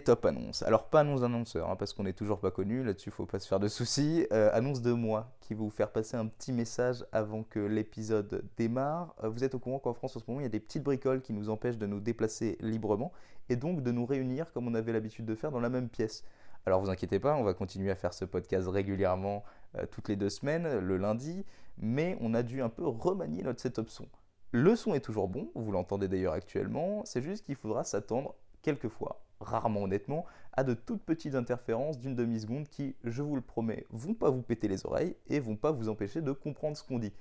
Top annonce. Alors pas annonce d'annonceur, hein, parce qu'on n'est toujours pas connu, là-dessus faut pas se faire de soucis. Euh, annonce de moi, qui va vous faire passer un petit message avant que l'épisode démarre. Euh, vous êtes au courant qu'en France en ce moment, il y a des petites bricoles qui nous empêchent de nous déplacer librement, et donc de nous réunir comme on avait l'habitude de faire dans la même pièce. Alors vous inquiétez pas, on va continuer à faire ce podcast régulièrement euh, toutes les deux semaines, le lundi, mais on a dû un peu remanier notre setup son. Le son est toujours bon, vous l'entendez d'ailleurs actuellement, c'est juste qu'il faudra s'attendre quelquefois, rarement honnêtement, à de toutes petites interférences d'une demi-seconde qui, je vous le promets, vont pas vous péter les oreilles et vont pas vous empêcher de comprendre ce qu'on dit.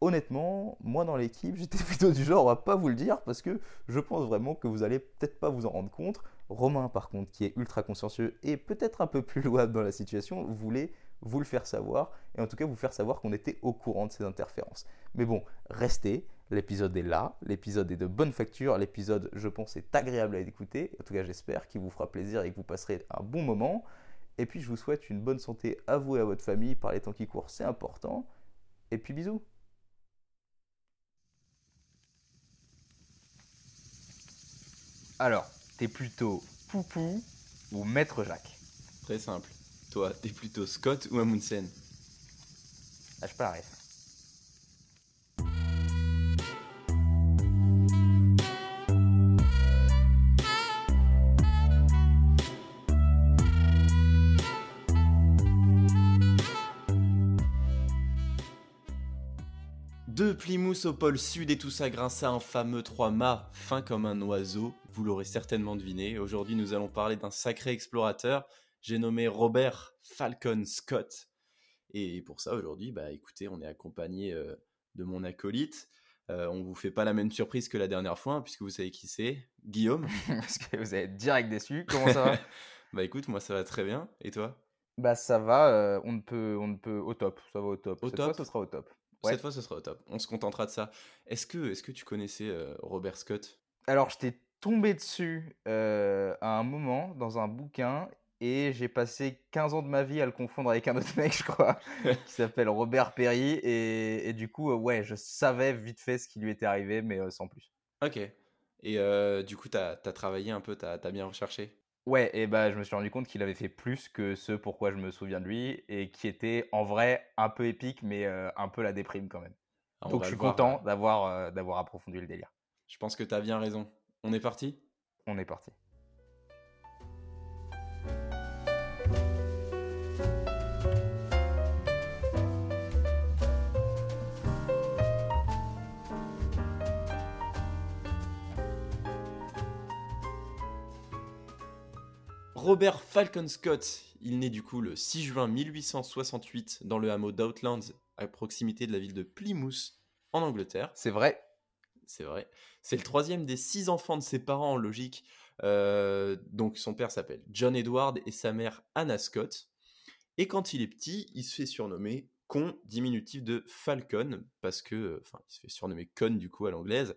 Honnêtement, moi dans l'équipe, j'étais plutôt du genre à pas vous le dire parce que je pense vraiment que vous allez peut-être pas vous en rendre compte. Romain, par contre, qui est ultra consciencieux et peut-être un peu plus louable dans la situation, voulait vous le faire savoir et en tout cas vous faire savoir qu'on était au courant de ces interférences. Mais bon, restez, L'épisode est là, l'épisode est de bonne facture, l'épisode, je pense, est agréable à écouter. En tout cas, j'espère qu'il vous fera plaisir et que vous passerez un bon moment. Et puis, je vous souhaite une bonne santé à vous et à votre famille par les temps qui courent, c'est important. Et puis, bisous. Alors, t'es plutôt Poupou ou Maître Jacques? Très simple. Toi, t'es plutôt Scott ou Amundsen? Lâche pas la Plymouth au pôle sud et tout ça grâce à un fameux 3-mâts fin comme un oiseau, vous l'aurez certainement deviné. Aujourd'hui, nous allons parler d'un sacré explorateur, j'ai nommé Robert Falcon Scott. Et pour ça, aujourd'hui, bah écoutez, on est accompagné euh, de mon acolyte. Euh, on vous fait pas la même surprise que la dernière fois, hein, puisque vous savez qui c'est, Guillaume. Parce que vous êtes direct déçu. Comment ça va Bah écoute, moi ça va très bien. Et toi? Bah ça va. Euh, on ne peut, on peut au top. Ça va au top. Au Cette top fois, ce sera au top. Cette fois, ce sera au top. On se contentera de ça. Est-ce que, est que tu connaissais euh, Robert Scott? Alors, je t'ai tombé dessus euh, à un moment dans un bouquin et j'ai passé 15 ans de ma vie à le confondre avec un autre mec, je crois, qui s'appelle Robert Perry. Et, et du coup, euh, ouais, je savais vite fait ce qui lui était arrivé, mais sans plus. Ok. Et du coup, tu as, travaillé un peu, tu as, bien recherché? Ouais, et bah je me suis rendu compte qu'il avait fait plus que ce pourquoi je me souviens de lui et qui était en vrai un peu épique mais euh, un peu la déprime quand même. Ah, Donc je suis content d'avoir euh, d'avoir approfondi le délire. Je pense que tu as bien raison. On est parti? On est parti. Robert Falcon Scott, il naît du coup le 6 juin 1868 dans le hameau d'Outlands, à proximité de la ville de Plymouth, en Angleterre. C'est vrai. C'est vrai. C'est le troisième des six enfants de ses parents en logique. Euh, donc son père s'appelle John Edward et sa mère Anna Scott. Et quand il est petit, il se fait surnommer Con, diminutif de Falcon, parce que, enfin, il se fait surnommer Con du coup à l'anglaise,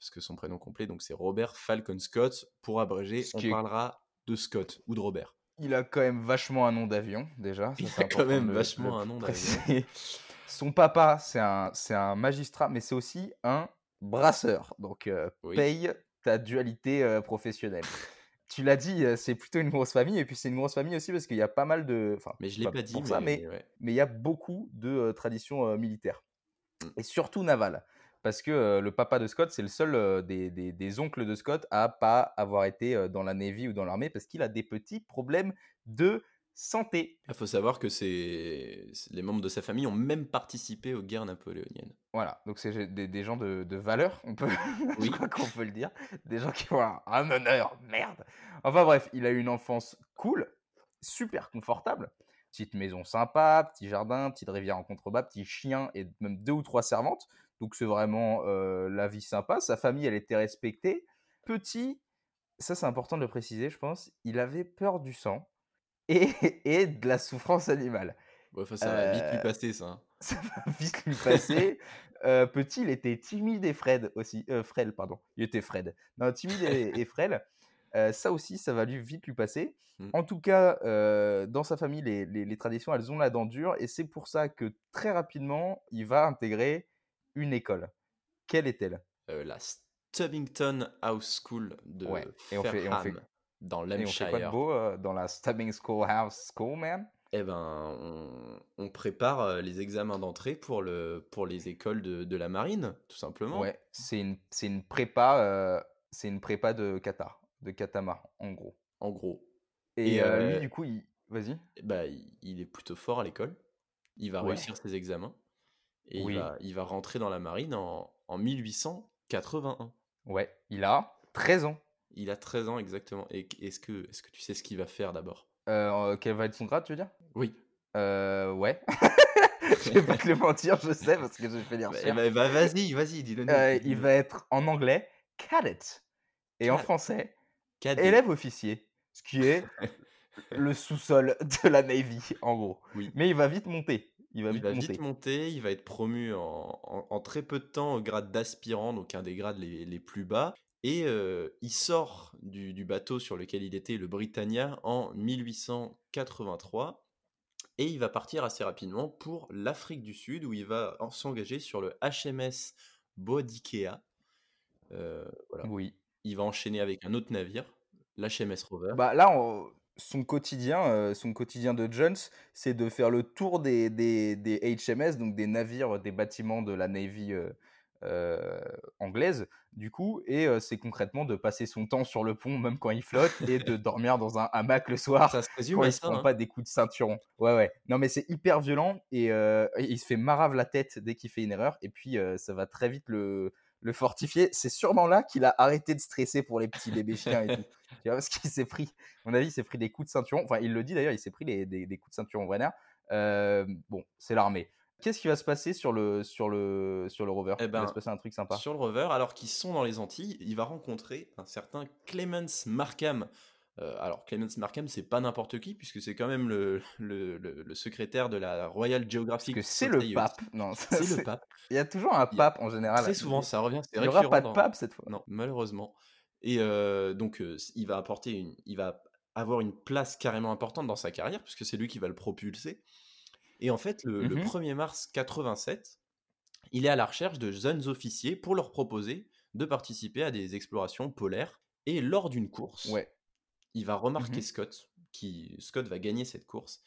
parce que son prénom complet, donc c'est Robert Falcon Scott. Pour abréger, on parlera de Scott ou de Robert. Il a quand même vachement un nom d'avion, déjà. il a quand même vachement un nom d'avion. Son papa, c'est un, c'est un magistrat, mais c'est aussi un brasseur. Donc, euh, paye ta dualité euh, professionnelle. tu l'as dit, euh, c'est plutôt une grosse famille. Et puis, c'est une grosse famille aussi parce qu'il y a pas mal de. Enfin, mais je l'ai pas, dit. Pour ça, mais, mais il y a beaucoup de traditions militaires. Mm. Et surtout navales parce que le papa de Scott, c'est le seul des, oncles de Scott à pas avoir été dans la Navy ou dans l'armée parce qu'il a des petits problèmes de santé. Il faut savoir que les membres de sa famille ont même participé aux guerres napoléoniennes. Voilà, donc c'est des, gens de, valeur, on peut, oui. je crois qu'on peut le dire, des gens qui ont un honneur, merde. Enfin bref, il a eu une enfance cool, super confortable. Petite maison sympa, petit jardin, petite rivière en contrebas, petit chien et même deux ou trois servantes. Donc c'est vraiment euh, la vie sympa. Sa famille, elle était respectée. Petit, ça c'est important de le préciser, je pense, il avait peur du sang et, et de la souffrance animale. ça va vite lui passer, ça. Hein. Ça va vite lui passer. Euh, petit, il était timide et frêle aussi. frêle, pardon. Il était Fred. Non, timide et, frêle. ça aussi, ça va lui vite lui passer. Mmh. En tout cas, dans sa famille, les, les, traditions, elles ont la dent dure. Et c'est pour ça que très rapidement, il va intégrer une école. Quelle est-elle? Euh, La Stubbington House School de ouais. et on, fait, dans Et on fait quoi de beau euh, dans la Stabbing Schoolhouse School, man? Eh ben, on, on prépare euh, les examens d'entrée pour le, pour les écoles de, de la marine, tout simplement. Ouais, c'est une, c'est une prépa, euh, c'est une prépa de Qatar, de catamaran, en gros. En gros. Et, Et, lui, du coup, il... vas-y. Bah, il, il est plutôt fort à l'école. Il va Ouais. réussir ses examens. Et Oui. il va, il va rentrer dans la marine en, en 1881. Ouais, il a 13 ans. Il a 13 ans exactement. Et est-ce que, tu sais ce qu'il va faire d'abord? Euh, quel va être son grade, tu veux dire? Oui. Euh, ouais. Je vais pas te le mentir, je sais, parce que j'ai fait les Bah, bah, bah, vas-y, vas-y, dis-le. Euh, il va être en anglais cadet et en français Cadet. élève officier, ce qui est le sous-sol de la Navy, en gros. Oui. Mais il va vite monter. Il va Il vite va monter. vite monter, il va être promu en, en- en très peu de temps au grade d'aspirant, donc un des grades les, les plus bas. Et euh, il sort du, du bateau sur lequel il était, le Britannia, en 1883. Et il va partir assez rapidement pour l'Afrique du Sud, où il va en- s'engager sur le HMS Boadicea. Euh, voilà. Oui. Il va enchaîner avec un autre navire, l'HMS Rover. Bah là, on- son quotidien, euh, son quotidien de Jones, c'est de faire le tour des, des, des HMS, donc des navires, des bâtiments de la Navy euh, euh, anglaise, du coup, et c'est concrètement de passer son temps sur le pont, même quand il flotte, et de dormir dans un hamac le soir Ça se résume quand il se prend hein. pas des coups de ceinturon. Ouais, ouais. Non, mais c'est hyper violent et il se fait marave la tête dès qu'il fait une erreur. Et puis, ça va très vite le, le fortifier. C'est sûrement là qu'il a arrêté de stresser pour les petits bébés chiens et tout. Tu vois, parce qu'il s'est pris, à mon avis, il s'est pris des coups de ceinturon. Enfin, il le dit d'ailleurs, il s'est pris les- des, des coups de ceinturon Brenner. Euh, bon, c'est l'armée. Qu'est-ce qui va se passer sur le, sur le, sur le rover? Eh Il va ben, se passer un truc sympa. Sur le rover, alors qu'ils sont dans les Antilles, il va rencontrer un certain Clemens Markham. Euh, alors, Clemens Markham, c'est pas n'importe qui, puisque c'est quand même le, le, le- le secrétaire de la Royal Parce Geographic que c'est le pape. Non, C'est le pape. Il y a toujours un a pape en général. Très souvent, ça revient. Il n'y aura pas de dans- pape cette fois. Non, malheureusement. Et euh, donc, euh, il va apporter une, il va avoir une place carrément importante dans sa carrière, puisque c'est lui qui va le propulser. Et en fait, le, le Mhm. 1er mars 87, il est à la recherche de jeunes officiers pour leur proposer de participer à des explorations polaires. Et lors d'une course, Ouais. Il va remarquer Mhm. Scott, qui Scott va gagner cette course,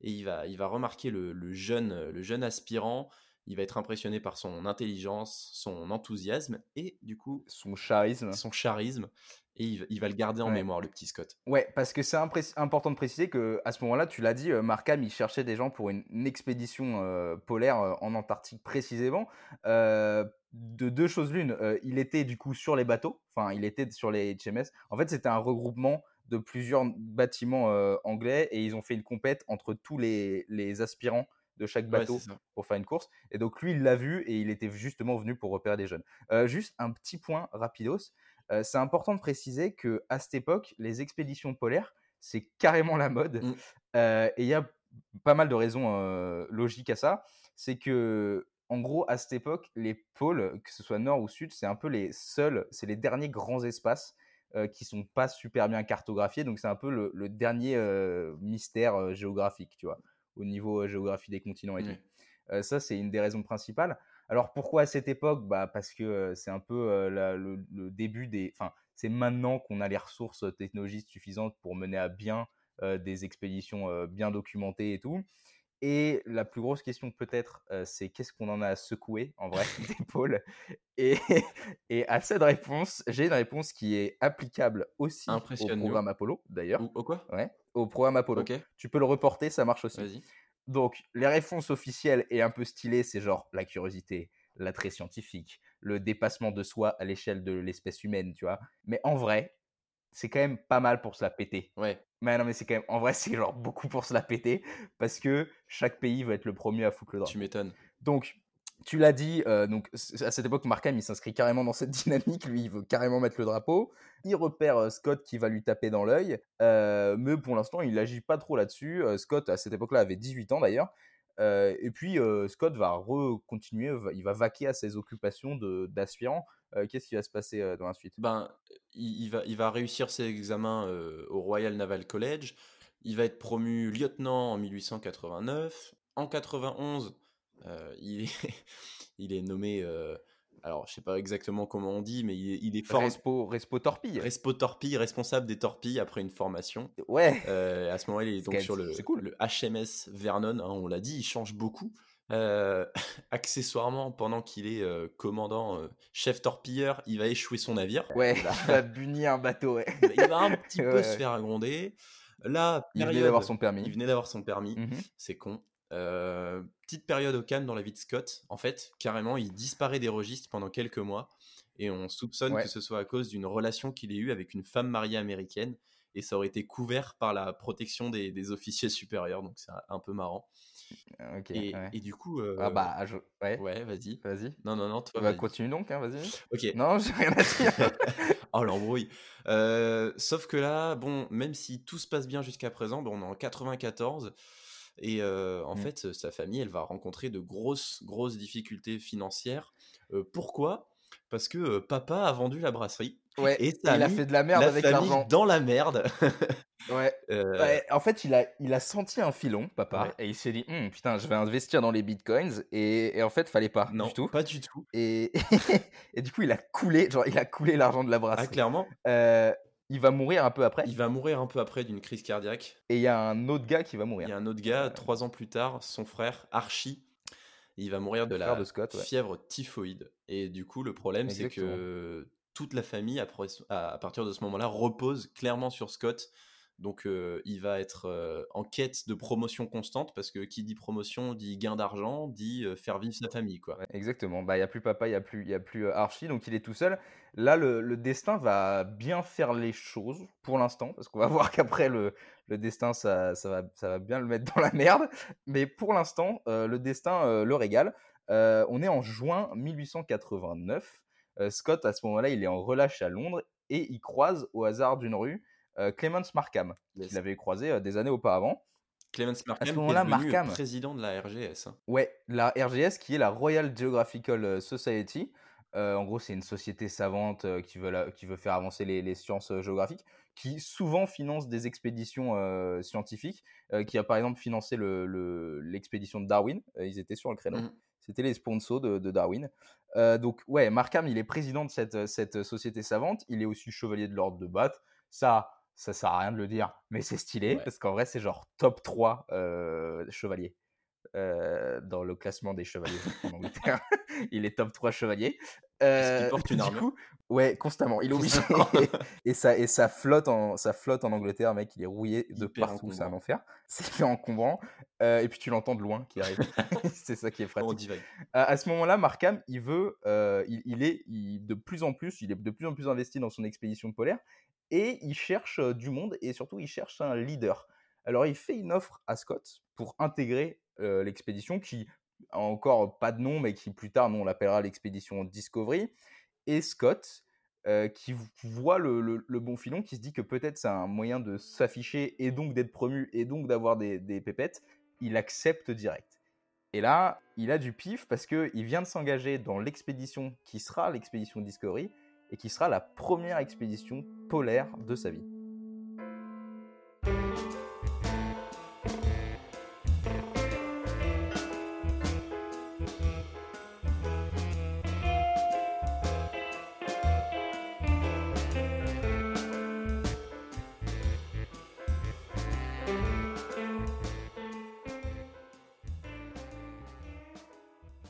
et il va, il va remarquer le, le jeune, le jeune aspirant. Il va être impressionné par son intelligence, son enthousiasme et du coup Son charisme. son charisme, et il, va- il va le garder en Ouais. mémoire, le petit Scott. Ouais, parce que c'est important de préciser que à ce moment-là, tu l'as dit, euh, Markham, il cherchait des gens pour une, une expédition euh, polaire euh, en Antarctique précisément. Euh, de deux choses l'une, il était du coup sur les bateaux, enfin, il était sur les HMS. En fait, c'était un regroupement de plusieurs bâtiments euh, anglais et ils ont fait une compète entre tous les, les aspirants de chaque bateau pour faire une course. Et donc lui, il l'a vu et il était justement venu pour repérer des jeunes. Euh, juste un petit point rapidos. Euh, c'est important de préciser que à cette époque, les expéditions polaires, c'est carrément la mode. Mm. Euh, et il y a pas mal de raisons logiques à ça. C'est que, en gros, à cette époque, les pôles, que ce soit nord ou sud, c'est un peu les seuls, c'est les derniers grands espaces euh, qui sont pas super bien cartographiés. Donc c'est un peu le, le dernier euh, mystère euh, géographique, tu vois, au niveau euh, géographie des continents et tout. Euh, ça, c'est une des raisons principales. Alors pourquoi à cette époque? Bah, Parce que c'est un peu la- le, le début des... Enfin, c'est maintenant qu'on a les ressources technologiques suffisantes pour mener à bien des expéditions bien documentées et tout. Et la plus grosse question peut-être, euh, c'est qu'est-ce qu'on en a à secouer en vrai pôles? Et, et à cette réponse, j'ai une réponse qui est applicable aussi au programme Apollo d'ailleurs. Ou quoi? Ouais, au programme Apollo. Tu peux le reporter, ça marche aussi. vas-y. Donc, les réponses officielles et un peu stylées, c'est genre la curiosité, l'attrait scientifique, le dépassement de soi à l'échelle de l'espèce humaine, tu vois. Mais en vrai, c'est quand même pas mal pour se la péter. Ouais, Mais non, mais c'est quand même, en vrai, c'est genre beaucoup pour se la péter parce que chaque pays va être le premier à foutre le drapeau. tu m'étonnes. Donc, tu l'as dit, euh, donc à cette époque, Markham, il s'inscrit carrément dans cette dynamique. Lui, il veut carrément mettre le drapeau. Il repère euh, Scott qui va lui taper dans l'œil. euh, mais pour l'instant, il n'agit pas trop là-dessus. Scott, à cette époque-là, avait 18 ans d'ailleurs. Euh, et puis, euh, Scott va continuer, il va vaquer à ses occupations d'aspirant. Euh, Qu'est-ce qui va se passer dans la suite? Ben, il, il va, il va réussir ses examens au Royal Naval College. Il va être promu lieutenant en 1889. En 91, euh, il, est, il est nommé alors je sais pas exactement comment on dit, mais il est, il est. Respo, Respo Torpille. Respo Torpille, responsable des torpilles après une formation. Ouais. Euh, à ce moment-là, il est donc sur le, cool. le HMS Vernon, hein, on l'a dit, il change beaucoup. Euh, accessoirement, pendant qu'il est euh, commandant, euh, chef torpilleur, il va échouer son navire. Ouais, il va bunir un bateau, ouais. Il va- il un petit peu Ouais, se ouais. faire gronder. Là, Il venait d'avoir son permis. Il venait d'avoir son permis. Mhm. C'est con. Euh, petite période au calme dans la vie de Scott. En fait, carrément, il disparaît des registres pendant quelques mois et on soupçonne Ouais. que ce soit à cause d'une relation qu'il ait eue avec une femme mariée américaine et ça aurait été couvert par la protection des, des officiers supérieurs, donc c'est un peu marrant. Ok. et, ouais. et du coup, euh, Ah bah, je... ouais. ouais, vas-y. Vas-y. Non, non, non, toi, Bah, vas-y. continue donc, hein, vas-y. Ok. Non, j'ai rien à dire. Oh l'embrouille. Euh, sauf que là, bon, même si tout se passe bien jusqu'à présent, bon, on est en 94 et euh, en Mm. fait, sa famille, elle va rencontrer de grosses, grosses difficultés financières. Euh, pourquoi? Parce que euh, papa a vendu la brasserie Ouais, et il a fait de la merde la avec l'argent. dans la merde. Ouais. Euh, Ouais, en fait, il a, il a senti un filon, papa, Ouais. et il s'est dit, Hum, putain, je vais investir dans les bitcoins, et, et en fait, fallait pas non, du tout. pas du tout. Et, et du coup, il a coulé, genre, il a coulé l'argent de la Ah, brasserie. clairement, Euh, il va mourir un peu après, il va mourir un peu après d'une crise cardiaque. et il y a un autre gars qui va Il mourir. y a un autre gars, trois ans plus tard, son frère Archie, il va mourir de la de Scott, ouais. fièvre typhoïde. Et du coup, le problème, c'est que toute la famille, à partir de ce moment-là, repose clairement sur Scott. Donc, euh, il va être euh, en quête de promotion constante, parce que qui dit promotion dit gain d'argent, dit euh, faire vivre sa famille, quoi. Exactement. Bah, il n'y a plus papa, il n'y a plus, y a plus Archie, donc il est tout seul. Là, le, destin va bien faire les choses pour l'instant, parce qu'on va voir qu'après, le, destin, ça, va, ça va bien le mettre dans la merde. Mais pour l'instant, le destin le régale. On est en juin 1889. Euh, Scott, à ce moment-là, il est en relâche à Londres et il croise au hasard d'une rue Clemens Markham, Yes. qu'il avait croisé euh, des années auparavant. Clemens Markham, qui est moment-là, devenu Markham- président de la RGS. hein. Ouais, la RGS qui est la Royal Geographical euh, Society. Euh, en gros, c'est une société savante euh, qui, veut la- qui veut faire avancer les, les sciences euh, géographiques, qui souvent finance des expéditions euh, scientifiques, euh, qui a par exemple financé le- le- l'expédition de Darwin. Euh, ils étaient sur le créneau. Mhm. C'était les sponsors de, de Darwin. Euh, donc, ouais, Markham, il est président de cette, cette société savante. Il est aussi chevalier de l'ordre de Bath. Ça, ça sert à rien de le dire, mais c'est stylé, Ouais. parce qu'en vrai, c'est genre top 3 euh, chevaliers euh, dans le classement des chevaliers en Angleterre. il est top 3 chevaliers. Est-ce qu'il Euh, porte une du armure coup, Ouais, constamment. Il est obligé. Et, ça, et ça, flotte en, ça flotte en Angleterre, mec. Il est rouillé de Hyper partout. C'est un enfer. C'est encombrant. Euh, et puis tu l'entends de loin qui arrive. c'est ça qui est pratique. À, à ce moment-là, Markham, il veut, euh, il, il est il- de plus en plus, il est de plus en plus investi dans son expédition polaire et il cherche euh, du monde et surtout il cherche un leader. Alors il fait une offre à Scott pour intégrer euh, l'expédition qui a encore pas de nom, mais qui plus tard, nous, on l'appellera l'expédition Discovery. Et Scott, euh, qui voit le bon filon, qui se dit que peut-être c'est un moyen de s'afficher et donc d'être promu et donc d'avoir des, des pépettes, il accepte direct. Et là, il a du pif parce qu'il vient de s'engager dans l'expédition qui sera l'expédition Discovery et qui sera la première expédition polaire de sa vie.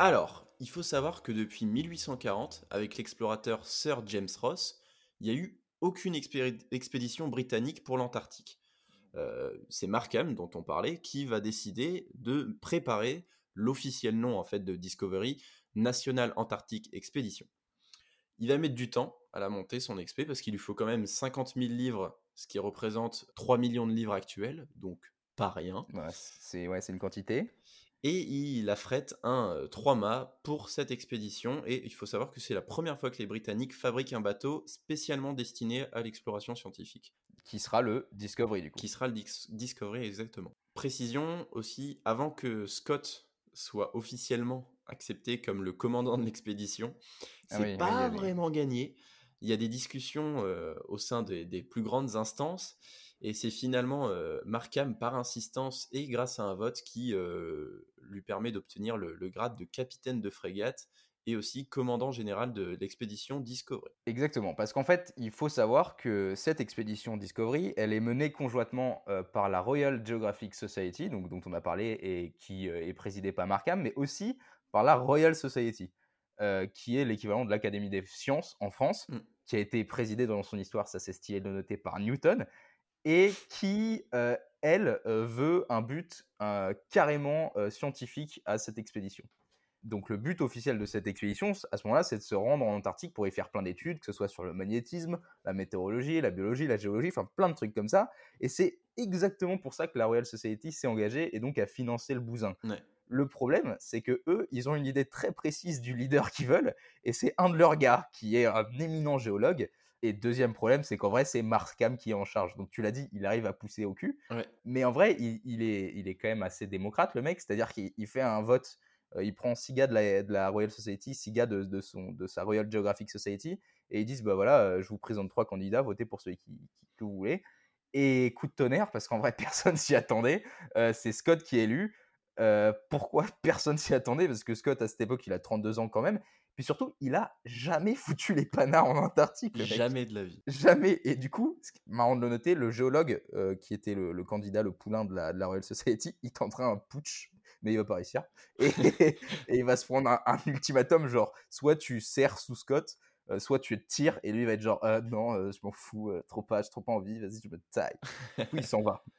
Alors, il faut savoir que depuis 1840, avec l'explorateur Sir James Ross, il n'y a eu aucune expédition britannique pour l'Antarctique. Euh, c'est Markham, dont on parlait, qui va décider de préparer l'officiel nom en fait de Discovery, National Antarctic Expedition. Il va mettre du temps à la monter son expé parce qu'il lui faut quand même 50 000 livres, ce qui représente 3 millions de livres actuels, donc pas rien. Ouais, c'est une quantité. Et il affrète un euh, 3 mâts pour cette expédition. Et il faut savoir que c'est la première fois que les Britanniques fabriquent un bateau spécialement destiné à l'exploration scientifique, Qui sera le Discovery du coup. qui sera le Dis- Discovery exactement. Précision aussi, avant que Scott soit officiellement accepté comme le commandant de l'expédition, Ah c'est oui, pas oui, oui. vraiment gagné. Il y a des discussions euh, au sein des, des plus grandes instances. Et c'est finalement euh, Markham, par insistance et grâce à un vote, qui euh, lui permet d'obtenir le, le grade de capitaine de frégate et aussi commandant général de l'expédition Discovery. Exactement, parce qu'en fait, il faut savoir que cette expédition Discovery, elle est menée conjointement euh, par la Royal Geographic Society, donc, dont on a parlé et qui euh, est présidée par Markham, mais aussi par la Royal Society, qui est l'équivalent de l'Académie des sciences en France, Mm. qui a été présidée dans son histoire, ça c'est stylé de noter, par Newton, et qui, euh, elle, euh, veut un but euh, carrément scientifique à cette expédition. Donc le but officiel de cette expédition, à ce moment-là, c'est de se rendre en Antarctique pour y faire plein d'études, que ce soit sur le magnétisme, la météorologie, la biologie, la géologie, enfin plein de trucs comme ça. Et c'est exactement pour ça que la Royal Society s'est engagée et donc a financé le bousin. Ouais. Le problème, c'est que eux, ils ont une idée très précise du leader qu'ils veulent, et c'est un de leurs gars qui est un éminent géologue. Et deuxième problème, c'est qu'en vrai, c'est Markham qui est en charge. Donc tu l'as dit, il arrive à pousser au cul. Ouais. Mais en vrai, il, il est, il est quand même assez démocrate, le mec. C'est-à-dire qu'il il fait un vote, euh, il prend six gars de la, de la Royal Society, six gars de, de, son, de sa Royal Geographic Society, et ils disent, bah voilà, euh, je vous présente trois candidats, votez pour celui qui, qui- que vous voulez. Et coup de tonnerre, parce qu'en vrai, personne s'y attendait, euh, c'est Scott qui est élu. Pourquoi personne s'y attendait? Parce que Scott, à cette époque, il a 32 ans quand même. Puis surtout, il a jamais foutu les panards en Antarctique. le. Jamais de la vie. Jamais. Et du coup, ce qui est marrant de le noter, le géologue euh, qui était le, le candidat, le poulain de la, de la Royal Society, il tentera un putsch, mais il va pas réussir. Et, et il va se prendre un, un ultimatum, genre, soit tu serres sous Scott, euh, soit tu te tires, et lui il va être genre, Euh, non, euh, je m'en fous, trop pas, j'ai trop pas envie, vas-y, je me taille. Du coup, il s'en va.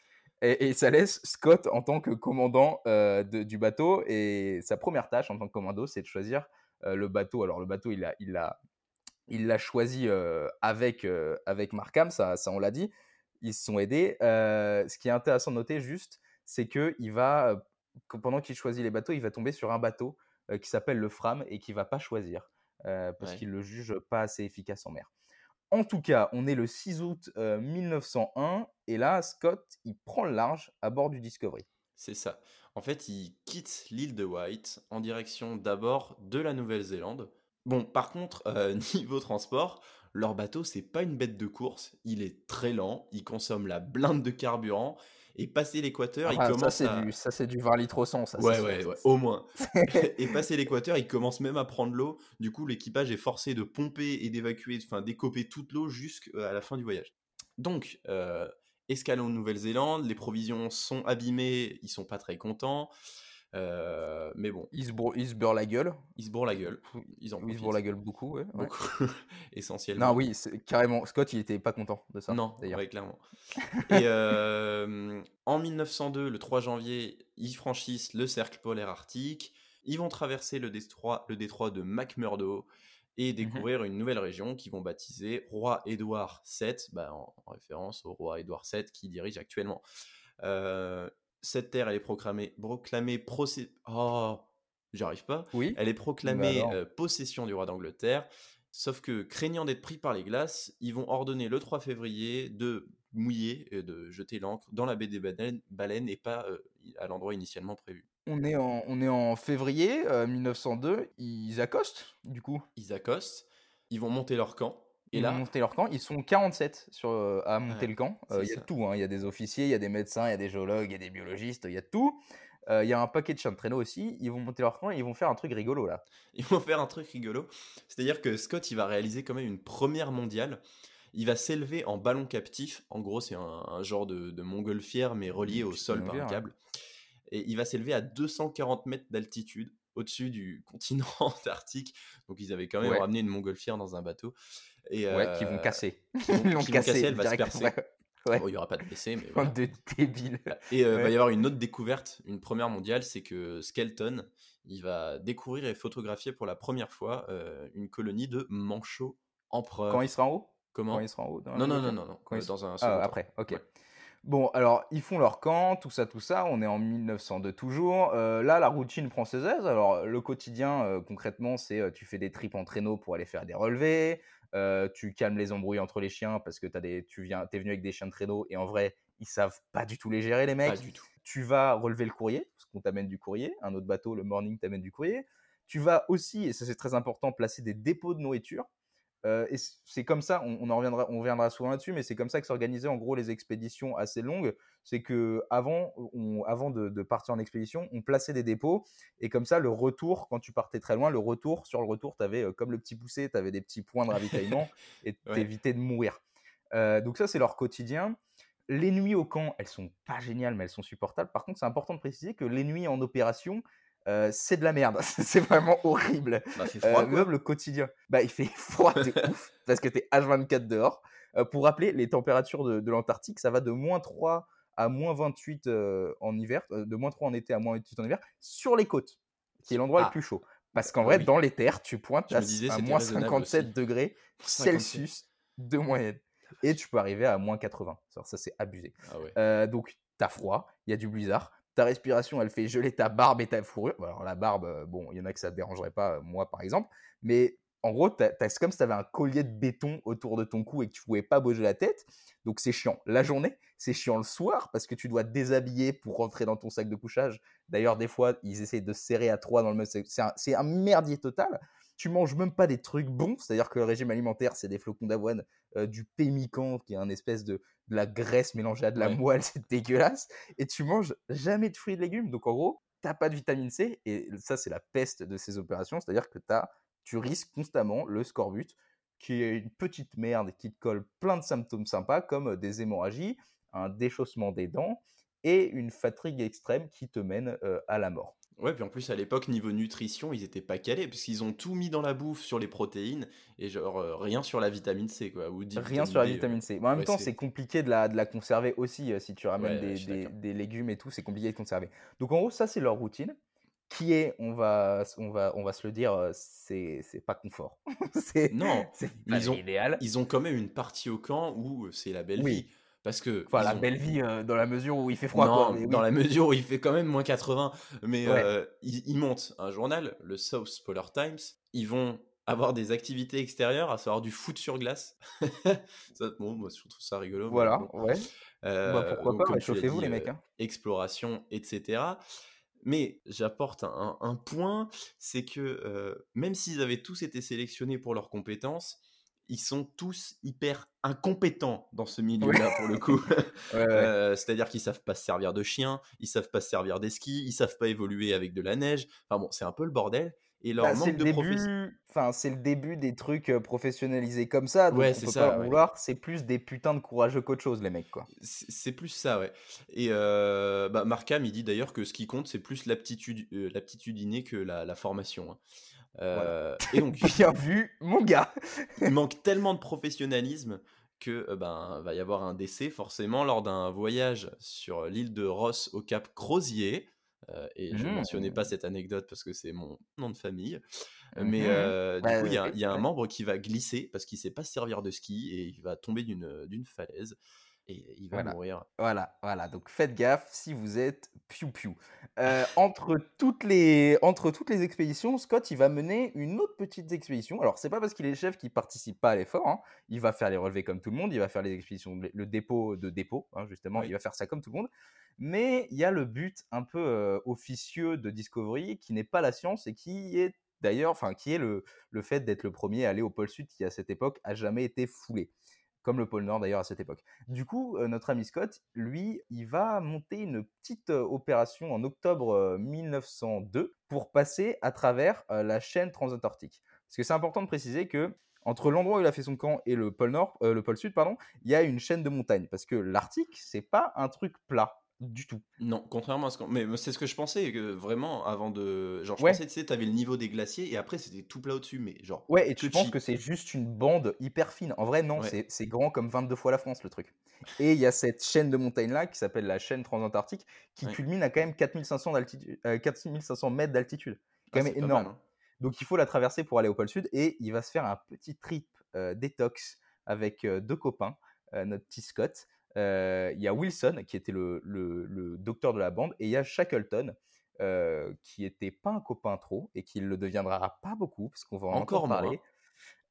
Et, et ça laisse Scott en tant que commandant de- du bateau, et sa première tâche en tant que commando, c'est de choisir le bateau. Alors, le bateau, il a, il a, il l'a choisi euh, avec, euh, avec Markham, ça, ça on l'a dit. Ils se sont aidés. Euh, ce qui est intéressant de noter juste, c'est que il va, euh, pendant qu'il choisit les bateaux, il va tomber sur un bateau euh, qui s'appelle le Fram et qui va pas choisir euh, parce Ouais. qu'il le juge pas assez efficace en mer. En tout cas, on est le 6 août euh, 1901 et là, Scott, il prend le large à bord du Discovery. C'est ça. En fait, il quitte l'île de White en direction d'abord de la Nouvelle-Zélande. Bon, par contre, euh, niveau transport, leur bateau, c'est pas une bête de course. Il est très lent, il consomme la blinde de carburant. Et passé l'équateur, il Ah, ça, commence c'est à... du, ça, c'est du 20 litres au 100. Ça, c'est Ouais, ouais, ça, au moins. et passé l'équateur, il commence même à prendre l'eau. Du coup, l'équipage est forcé de pomper et d'évacuer, enfin d'écoper toute l'eau jusqu'à la fin du voyage. Donc, euh, escale en Nouvelle-Zélande, les provisions sont abîmées, ils sont pas très contents. Euh, mais bon, Il se, bourre, il se beurre la gueule. ils se bourrent la gueule. Ils en Il se profitent. bourre la gueule beaucoup, ouais. ouais. Beaucoup, essentiellement. Non, oui, carrément. Scott, il était pas content de ça. Non, d'ailleurs. ouais, clairement. Et euh, en 1902, le 3 janvier, ils franchissent le cercle polaire arctique. Ils vont traverser le détroit, le détroit de McMurdo et découvrir une nouvelle région qu'ils vont baptiser Roi Édouard VII, bah, en, en référence au roi Édouard VII qui dirige actuellement. Euh, cette terre, elle est proclamée, proclamée procé- Oh, j'arrive pas. Oui. Elle est proclamée alors euh, possession du roi d'Angleterre. Sauf que, craignant d'être pris par les glaces, ils vont ordonner le 3 février de mouiller et de jeter l'ancre dans la baie des baleines, baleines et pas euh, à l'endroit initialement prévu. On est en, on est en février euh, 1902. Ils accostent, du coup. Ils accostent, ils vont monter leur camp. Et ils là, vont monter leur camp. Ils sont 47 sur, euh, à monter Ouais, le camp. Euh, Il y a ça. tout. hein. Il y a des officiers, il y a des médecins, il y a des géologues, il y a des biologistes, il y a tout. Euh, Il y a un paquet de chiens de traîneau aussi. Ils vont monter leur camp et ils vont faire un truc rigolo là. ils vont faire un truc rigolo. C'est-à-dire que Scott, il va réaliser quand même une première mondiale. Il va s'élever en ballon captif. En gros, c'est un, un genre de, de montgolfière, mais relié au sol par un câble. Et il va s'élever à 240 mètres d'altitude au-dessus du continent antarctique. Donc, ils avaient quand même Ouais. ramené une montgolfière dans un bateau. Et, Ouais, qui vont euh, casser. qui vont- Ils l'ont qui vont casser, cassé elle va se percer. Ouais. bon, il n'y aura pas de blessés, mais voilà. de débiles. Et euh, Ouais. va y avoir une autre découverte, une première mondiale, c'est que Skelton, il va découvrir et photographier pour la première fois euh, une colonie de manchots empereurs. Quand il sera en haut? Comment? Quand il sera en haut dans Non, non, non, non, non, Quand euh, ils dans un Ah, après, ok. Bon, alors, ils font leur camp, tout ça, tout ça. On est en 1902 toujours. Euh, là, la routine prend ses aises. Alors, le quotidien, euh, concrètement, c'est euh, tu fais des tripes en traîneau pour aller faire des relevés. tu calmes les embrouilles entre les chiens parce que as des, tu viens, es venu avec des chiens de traîneau et en vrai, ils savent pas du tout les gérer, les mecs. Pas du tout. Tu vas relever le courrier, parce qu'on t'amène du courrier. Un autre bateau, le morning, t'amène du courrier. Tu vas aussi, et ça c'est très important, placer des dépôts de nourriture. Euh, et c'est comme ça, on, en reviendra, on reviendra souvent là-dessus, mais c'est comme ça que s'organisaient en gros les expéditions assez longues. C'est que avant, avant de, partir en expédition, on plaçait des dépôts et comme ça, le retour, quand tu partais très loin, le retour, sur le retour, tu avais, euh, comme le petit poussé, tu avais des petits points de ravitaillement et t'évitais de mourir. Euh, donc ça, c'est leur quotidien. Les nuits au camp, elles sont pas géniales, mais elles sont supportables. Par contre, c'est important de préciser que les nuits en opération, c'est de la merde. c'est vraiment horrible. Bah, froid, même le quotidien. Bah, il fait froid de ouf parce que tu es H24 dehors. pour rappeler, les températures de, l'Antarctique, ça va de moins 3 à moins 28 en hiver, de moins 3 en été à moins 28 en hiver, sur les côtes, qui est l'endroit le ah. plus chaud. Parce qu'en bah vrai, dans les terres, tu pointes à, moins 57 degrés Celsius de moyenne. Et tu peux arriver à moins 80. ça, c'est abusé. Ah donc, tu as froid, il y a du blizzard, respiration, elle fait geler ta barbe et ta fourrure. Alors la barbe, euh, bon, il y en a que ça ne dérangerait pas, euh, moi par exemple, mais en gros, c'est comme si tu avais un collier de béton autour de ton cou et que tu pouvais pas bouger la tête. Donc c'est chiant la journée, c'est chiant le soir parce que tu dois te déshabiller pour rentrer dans ton sac de couchage. D'ailleurs, des fois, ils essaient de serrer à trois dans le même C'est un, merdier total. Tu manges même pas des trucs bons, c'est-à-dire que le régime alimentaire, c'est des flocons d'avoine, euh, du pémican, qui est un espèce de, de la graisse mélangée à de la moelle, c'est dégueulasse. Et tu manges jamais de fruits et de légumes. Donc en gros, t'as pas de vitamine C. Et ça, c'est la peste de ces opérations. C'est-à-dire que as, tu risques constamment le scorbut, qui est une petite merde qui te colle plein de symptômes sympas, comme des hémorragies, un déchaussement des dents et une fatigue extrême qui te mène euh, à la mort. Ouais, puis en plus, à l'époque, niveau nutrition, ils étaient pas calés, puisqu'ils ont tout mis dans la bouffe sur les protéines, et genre euh, rien sur la vitamine C, quoi. Ou rien sur la vitamine C. en même temps, c'est compliqué de la, de la conserver aussi, euh, si tu ramènes des, des, légumes et tout, c'est compliqué de conserver. Donc en gros, ça, c'est leur routine, qui est, on va, on va, on va se le dire, euh, c'est pas confort. non, c'est ils ont, idéal. Ils ont quand même une partie au camp où c'est la belle vie. Parce que. Enfin, la belle vie euh, dans la mesure où il fait froid. Non, dans la mesure où il fait quand même moins 80. Mais euh, ils, montent un journal, le South Polar Times. Ils vont avoir des activités extérieures, à savoir du foot sur glace. bon, moi, je trouve ça rigolo. Voilà, ouais. Euh, bah, pourquoi pas, chauffez-vous les mecs. Hein. Exploration, etc. Mais j'apporte un, un, point, c'est que même s'ils avaient tous été sélectionnés pour leurs compétences, ils sont tous hyper incompétents dans ce milieu-là pour le coup. Euh, c'est-à-dire qu'ils savent pas se servir de chien, ils savent pas se servir des skis, ils savent pas évoluer avec de la neige. Enfin bon, c'est un peu le bordel. Et leur bah, manque de début... Enfin, c'est le début des trucs euh, professionnalisés comme ça. Donc ouais, c'est ça. vouloir. C'est plus des putains de courageux qu'autre chose, les mecs, quoi. C'est plus ça, ouais. Et euh, bah, Markham, il dit d'ailleurs que ce qui compte, c'est plus l'aptitude, l'aptitude innée que la, la formation. Hein. Euh, et donc, bien vu, mon gars. il manque tellement de professionnalisme que euh, ben va y avoir un décès forcément lors d'un voyage sur l'île de Ross au Cap Crozier. Euh, et je ne mentionnais pas mmh. cette anecdote parce que c'est mon nom de famille. Mais mmh. du coup, il y, a un membre qui va glisser parce qu'il ne sait pas se servir de ski et il va tomber d'une falaise et il va mourir. Voilà, voilà. Donc faites gaffe si vous êtes piou piou. Euh, entre toutes les entre toutes les expéditions, Scott il va mener une autre petite expédition. Alors c'est pas parce qu'il est chef qu'il participe pas à l'effort. Hein. Il va faire les relevés comme tout le monde. Il va faire les expéditions, le dépôt de dépôt hein, justement. Il va faire ça comme tout le monde. Mais il y a le but un peu euh, officieux de Discovery qui n'est pas la science et qui est d'ailleurs, enfin qui est le, le fait d'être le premier à aller au pôle sud qui à cette époque a jamais été foulé comme le pôle Nord d'ailleurs à cette époque. Du coup, euh, notre ami Scott, lui, il va monter une petite euh, opération en octobre 1902 euh, pour passer à travers la chaîne transantarctique. Parce que c'est important de préciser que entre l'endroit où il a fait son camp et le pôle Nord, le pôle Sud, pardon, il y a une chaîne de montagnes. Parce que l'Arctique, c'est pas un truc plat du tout. Non, contrairement à ce que. Mais c'est ce que je pensais, que vraiment, avant de. Genre, je pensais, tu sais, t'avais le niveau des glaciers et après, c'était tout plat au-dessus, mais genre. Ouais, et tu penses que c'est juste une bande hyper fine. En vrai, non, c'est grand comme 22 fois la France, le truc. Et il y a cette chaîne de montagnes-là qui s'appelle la chaîne transantarctique qui culmine à quand même 4500, 4500 euh, mètres d'altitude. Quand ah, même énorme. Hein. Donc, il faut la traverser pour aller au pôle Sud et il va se faire un petit trip euh, détox avec euh, deux copains, notre petit Scott. Il y a Wilson, qui était le, le, docteur de la bande, et il y a Shackleton, euh, qui était pas un copain trop, et qui le deviendra pas beaucoup, parce qu'on va encore en parler.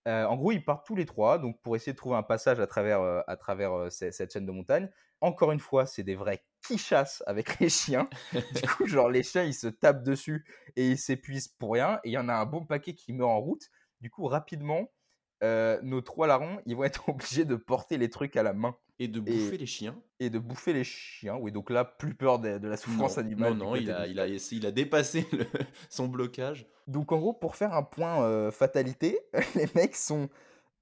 Euh, en gros, ils partent tous les trois, donc pour essayer de trouver un passage à travers, à travers cette, chaîne de montagne. Encore une fois, c'est des vrais qui chassent avec les chiens. du coup, genre les chiens, ils se tapent dessus et ils s'épuisent pour rien. Et il y en a un bon paquet qui meurt en route. Du coup, rapidement, nos trois larrons, ils vont être obligés de porter les trucs à la main Et de bouffer les chiens. et de bouffer les chiens. Oui, donc là, plus peur de, de la souffrance Non, animale. non, non, il a, il, a, il a dépassé le- son blocage. Donc en gros, pour faire un point euh, fatalité, les mecs sont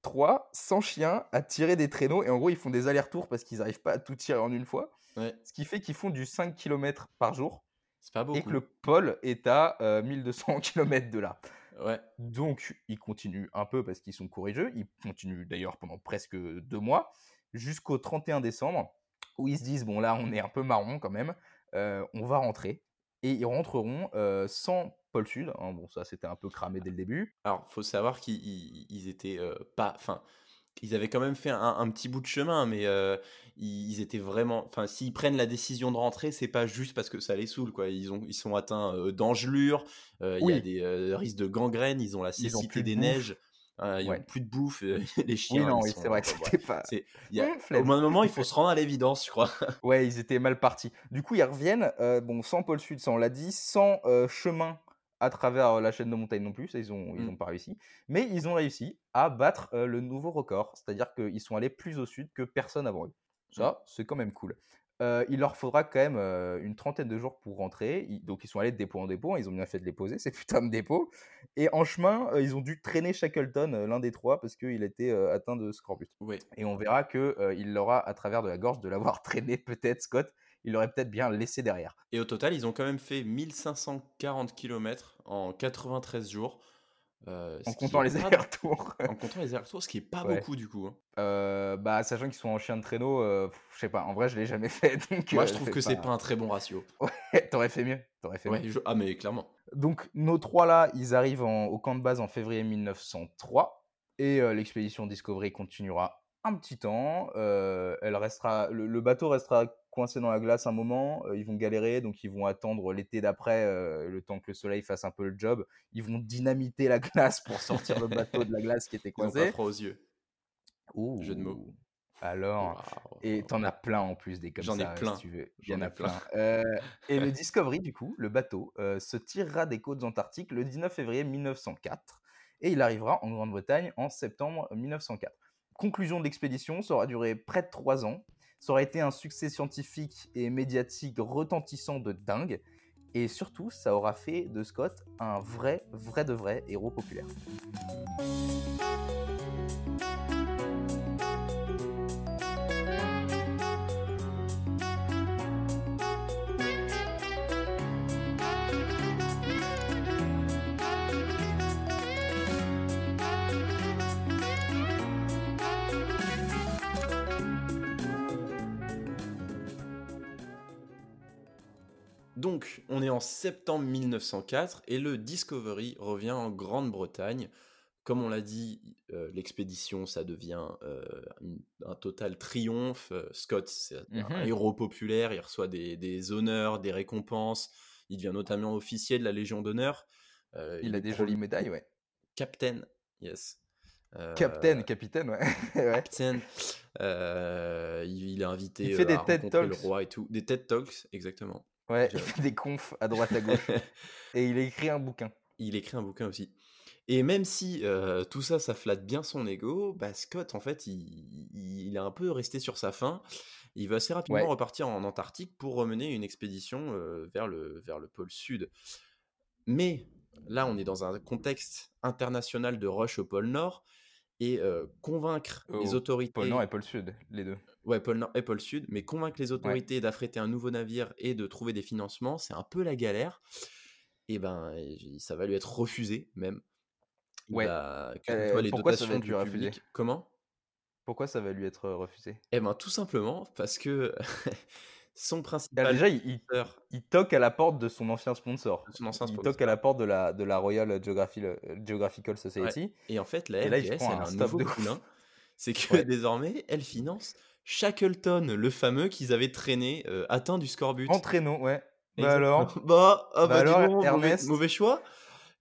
trois, sans chien, à tirer des traîneaux. Et en gros, ils font des allers-retours parce qu'ils n'arrivent pas à tout tirer en une fois. Ouais, Ce qui fait qu'ils font du 5 km par jour. c'est pas beaucoup. Et que le pôle est à euh, 1200 km de là. Ouais, Donc, ils continuent un peu parce qu'ils sont courageux. Ils continuent d'ailleurs pendant presque deux mois, jusqu'au 31 décembre, où ils se disent bon, là, on est un peu marron quand même, euh, on va rentrer. Et ils rentreront euh, sans pôle sud. hein. bon, ça, c'était un peu cramé dès le début. Alors, faut savoir qu'ils ils- ils étaient euh, pas. Enfin, ils avaient quand même fait un, un petit bout de chemin, mais ils, ils étaient vraiment. Enfin, s'ils prennent la décision de rentrer, c'est pas juste parce que ça les saoule, quoi. Ils, ont, ils sont atteints d'engelure, euh, il y a des risques de gangrène, ils ont la cécité des neiges, euh, ils Ouais. ont plus de bouffe, euh, les Oui, chiens. non, oui, c'est vrai que c'était pas. y a- Au bout d'un moment, il faut se rendre à l'évidence, je crois. Ouais, ils étaient mal partis. Du coup, ils reviennent, euh, bon, sans pôle sud, ça on l'a dit, sans euh, chemin à travers la chaîne de montagne non plus, ça ils ont, ils Mm. ont pas réussi. Mais ils ont réussi à battre le nouveau record, c'est-à-dire qu'ils sont allés plus au sud que personne avant eux. Ça, c'est quand même cool. Euh, il leur faudra quand même euh, une trentaine de jours pour rentrer. Ils- donc ils sont allés de dépôt en dépôt, hein, ils ont bien fait de les poser, ces putains de dépôts. Et en chemin, euh, ils ont dû traîner Shackleton, l'un des trois, parce qu'il était atteint de scorbut. Et on verra euh, il l'aura à travers de la gorge de l'avoir traîné peut-être Scott. Il l'aurait peut-être bien laissé derrière. Et au total, ils ont quand même fait 1540 km en 93 jours. Euh, En comptant les allers-retours. En comptant les allers-retours, ce qui est pas Ouais. beaucoup du coup. hein. Euh, bah, sachant qu'ils sont en chien de traîneau, euh, je sais pas. En vrai, je l'ai jamais fait. Donc, Moi, euh, je trouve que c'est pas un très bon ratio. T'aurais fait mieux. T'aurais fait Ouais, mieux. je- Ah, mais clairement. Donc, nos trois là, ils arrivent en- au camp de base en février 1903. Et euh, l'expédition Discovery continuera un petit temps. Elle restera, le, le bateau restera coincé dans la glace un moment. euh, ils vont galérer, donc ils vont attendre l'été d'après, euh, le temps que le soleil fasse un peu le job. Ils vont dynamiter la glace pour sortir le bateau de la glace qui était Ils ont pas coincé. froid aux yeux. Ouh. Jeu de mots. Alors, Waouh. et t'en as plein en plus des comme J'en ai plein. si tu veux. Il y J'en en a plein. plein. Euh, et le Discovery, du coup, le bateau, euh, se tirera des côtes antarctiques le 19 février 1904 et il arrivera en Grande-Bretagne en septembre 1904. Conclusion de l'expédition, ça aura duré près de trois ans. Ça aura été un succès scientifique et médiatique retentissant de dingue. Et surtout, ça aura fait de Scott un vrai, vrai de vrai héros populaire. Donc, on est en septembre 1904 et le Discovery revient en Grande-Bretagne. Comme on l'a dit, euh, l'expédition, ça devient euh, une- un total triomphe. Euh, Scott, c'est un Mhm. héros populaire, il reçoit des, des honneurs, des récompenses. Il devient notamment officier de la Légion d'honneur. Euh, Il a des jolies médailles, ouais. Captain, yes. Captain, capitaine, ouais. Captain. Euh, il, il est invité Il fait euh, des à TED rencontrer le Talks. roi et tout. Des TED Talks, exactement. Ouais, il fait des confs à droite à gauche. et il a écrit un bouquin. il écrit un bouquin aussi. Et même si euh, tout ça, ça flatte bien son ego, bah Scott, en fait, il, est un peu resté sur sa faim. Il va assez rapidement Ouais. repartir en Antarctique pour remener une expédition euh, vers, le, vers le pôle sud. Mais là, on est dans un contexte international de rush au pôle nord. Et euh, convaincre les Au autorités. Pôle Nord et Pôle Sud, les deux. Ouais, pôle Nord Sud, mais convaincre les autorités d'affréter un nouveau navire et de trouver des financements, c'est un peu la galère. Et ben, il- ça va lui être refusé, même. Il Ouais. que Euh, soit les pourquoi ça va dotations être du refusé public. Comment? Pourquoi ça va lui être euh, refusé? Eh ben, tout simplement parce que son Alors principal Déjà, il, il, il toque à la porte de son ancien sponsor. son ancien Il sponsor. toque à la porte de la, de la Royal Geographical Society. Et en fait, la il LGS, elle a un un nouveau de poulain. C'est que Ouais. désormais, elle finance Shackleton, le fameux qu'ils avaient traîné, euh, atteint du scorbut. En traîneau, ouais. Bah alors Bah, ah bah, Bah dis alors, donc, Ernest mauvais, choix.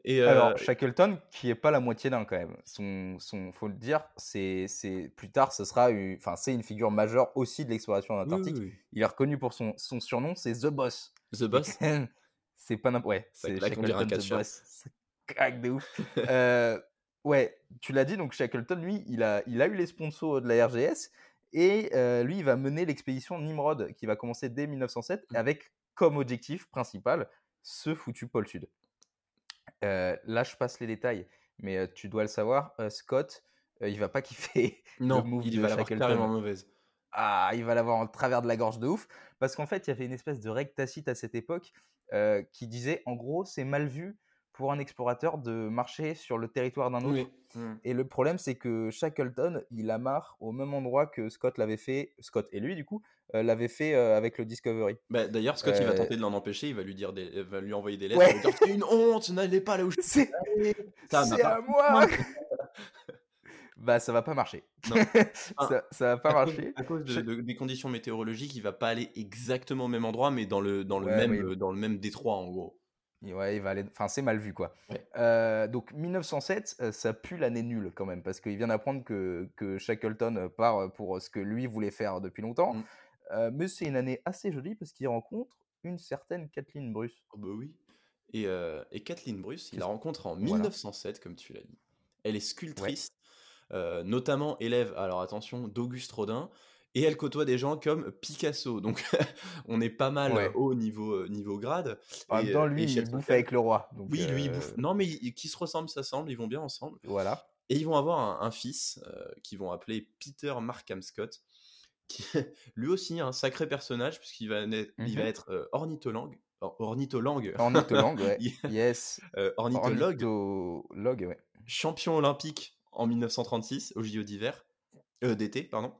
Et euh, Alors, Shackleton, qui est pas la moitié d'un quand même. Son, son, faut le dire, c'est, c'est plus tard, ce sera, enfin, c'est une figure majeure aussi de l'exploration en Antarctique. oui, oui. Il est reconnu pour son, son surnom, c'est The Boss. The Boss. c'est pas n'importe. Ouais, c'est un Shackleton The. Boss. Craque de ouf. Euh, Ouais, tu l'as dit, donc Shackleton, lui, il a, il a eu les sponsors de la RGS et euh, lui, il va mener l'expédition Nimrod qui va commencer dès 1907 Mmh. avec comme objectif principal ce foutu pôle sud. Euh, là, je passe les détails, mais tu dois le savoir, euh, Scott, il va pas kiffer Non, le move il de va l'avoir carrément mauvaise. Ah, il va l'avoir en travers de la gorge de ouf. Parce qu'en fait, il y avait une espèce de règle tacite à cette époque qui disait, en gros, c'est mal vu pour un explorateur de marcher sur le territoire d'un autre. Oui. Mmh. Et le problème, c'est que Shackleton, il amarre au même endroit que Scott l'avait fait, Scott et lui, du coup, euh, l'avait fait euh, avec le Discovery. Bah, D'ailleurs, Scott, il va Euh, tenter de l'en empêcher. Il va lui dire, des... il va lui envoyer des lettres. Ouais. Il va lui dire, c'est une honte, n'allez pas là où je suis C'est à moi Bah, ça va pas marcher. Non. ça, ça va pas à cause, marcher. à cause de- Je- de- des conditions météorologiques, il va pas aller exactement au même endroit, mais dans le, dans le, Ouais, même, oui. euh, dans le même détroit, en gros. Ouais, il va aller. Enfin, c'est mal vu, quoi. Ouais. Euh, donc, 1907, euh, ça pue l'année nulle quand même, parce qu'il vient d'apprendre que, que Shackleton part pour ce que lui voulait faire depuis longtemps. Mm. Euh, mais c'est une année assez jolie parce qu'il rencontre une certaine Kathleen Bruce. Oh, bah oui. Et, euh, et Kathleen Bruce, il la rencontre en Voilà. 1907, comme tu l'as dit. Elle est sculptrice, notamment élève, alors attention, d'Auguste Rodin, et elle côtoie des gens comme Picasso. Donc, on est pas mal Ouais. haut niveau, euh, niveau grade. En Et, même temps, euh, lui, il bouffe avec le roi. donc, Oui, lui, il euh, bouffe. Non, mais qui se ressemblent, s'assemblent, ils vont bien ensemble. Voilà. Et ils vont avoir un, un fils euh, qu'ils vont appeler Peter Markham Scott, qui lui aussi un sacré personnage, puisqu'il va, naître- il va Mhm. être euh, ornithologue. or- ornithologue. Ornithologue, ouais. Yes. euh, ornithologue, Ornithologue, ouais. champion olympique en 1936 au JO d'hiver, euh, d'été, pardon,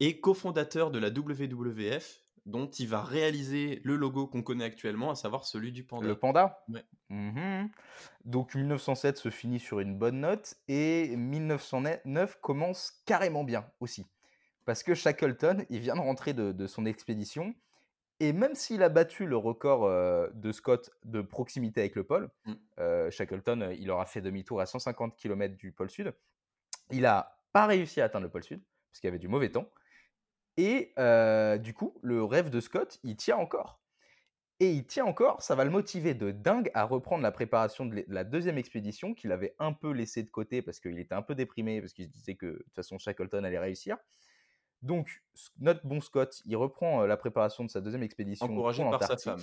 et cofondateur de la WWF, dont il va réaliser le logo qu'on connaît actuellement, à savoir celui du panda. Le panda Ouais. Mhm. Donc 1907 se finit sur une bonne note et 1909 commence carrément bien aussi. Parce que Shackleton, il vient de rentrer de, de son expédition et même s'il a battu le record euh, de Scott de proximité avec le pôle, Mm. euh, Shackleton, euh, il aura fait demi-tour à 150 km du pôle sud, il n'a pas réussi à atteindre le pôle sud parce qu'il y avait du mauvais temps. Et euh, du coup, le rêve de Scott, il tient encore. Et il tient encore, ça va le motiver de dingue à reprendre la préparation de la deuxième expédition qu'il avait un peu laissé de côté parce qu'il était un peu déprimé, parce qu'il se disait que de toute façon Shackleton allait réussir. Donc, notre bon Scott, il reprend euh, la préparation de sa deuxième expédition Encouragé par sa femme.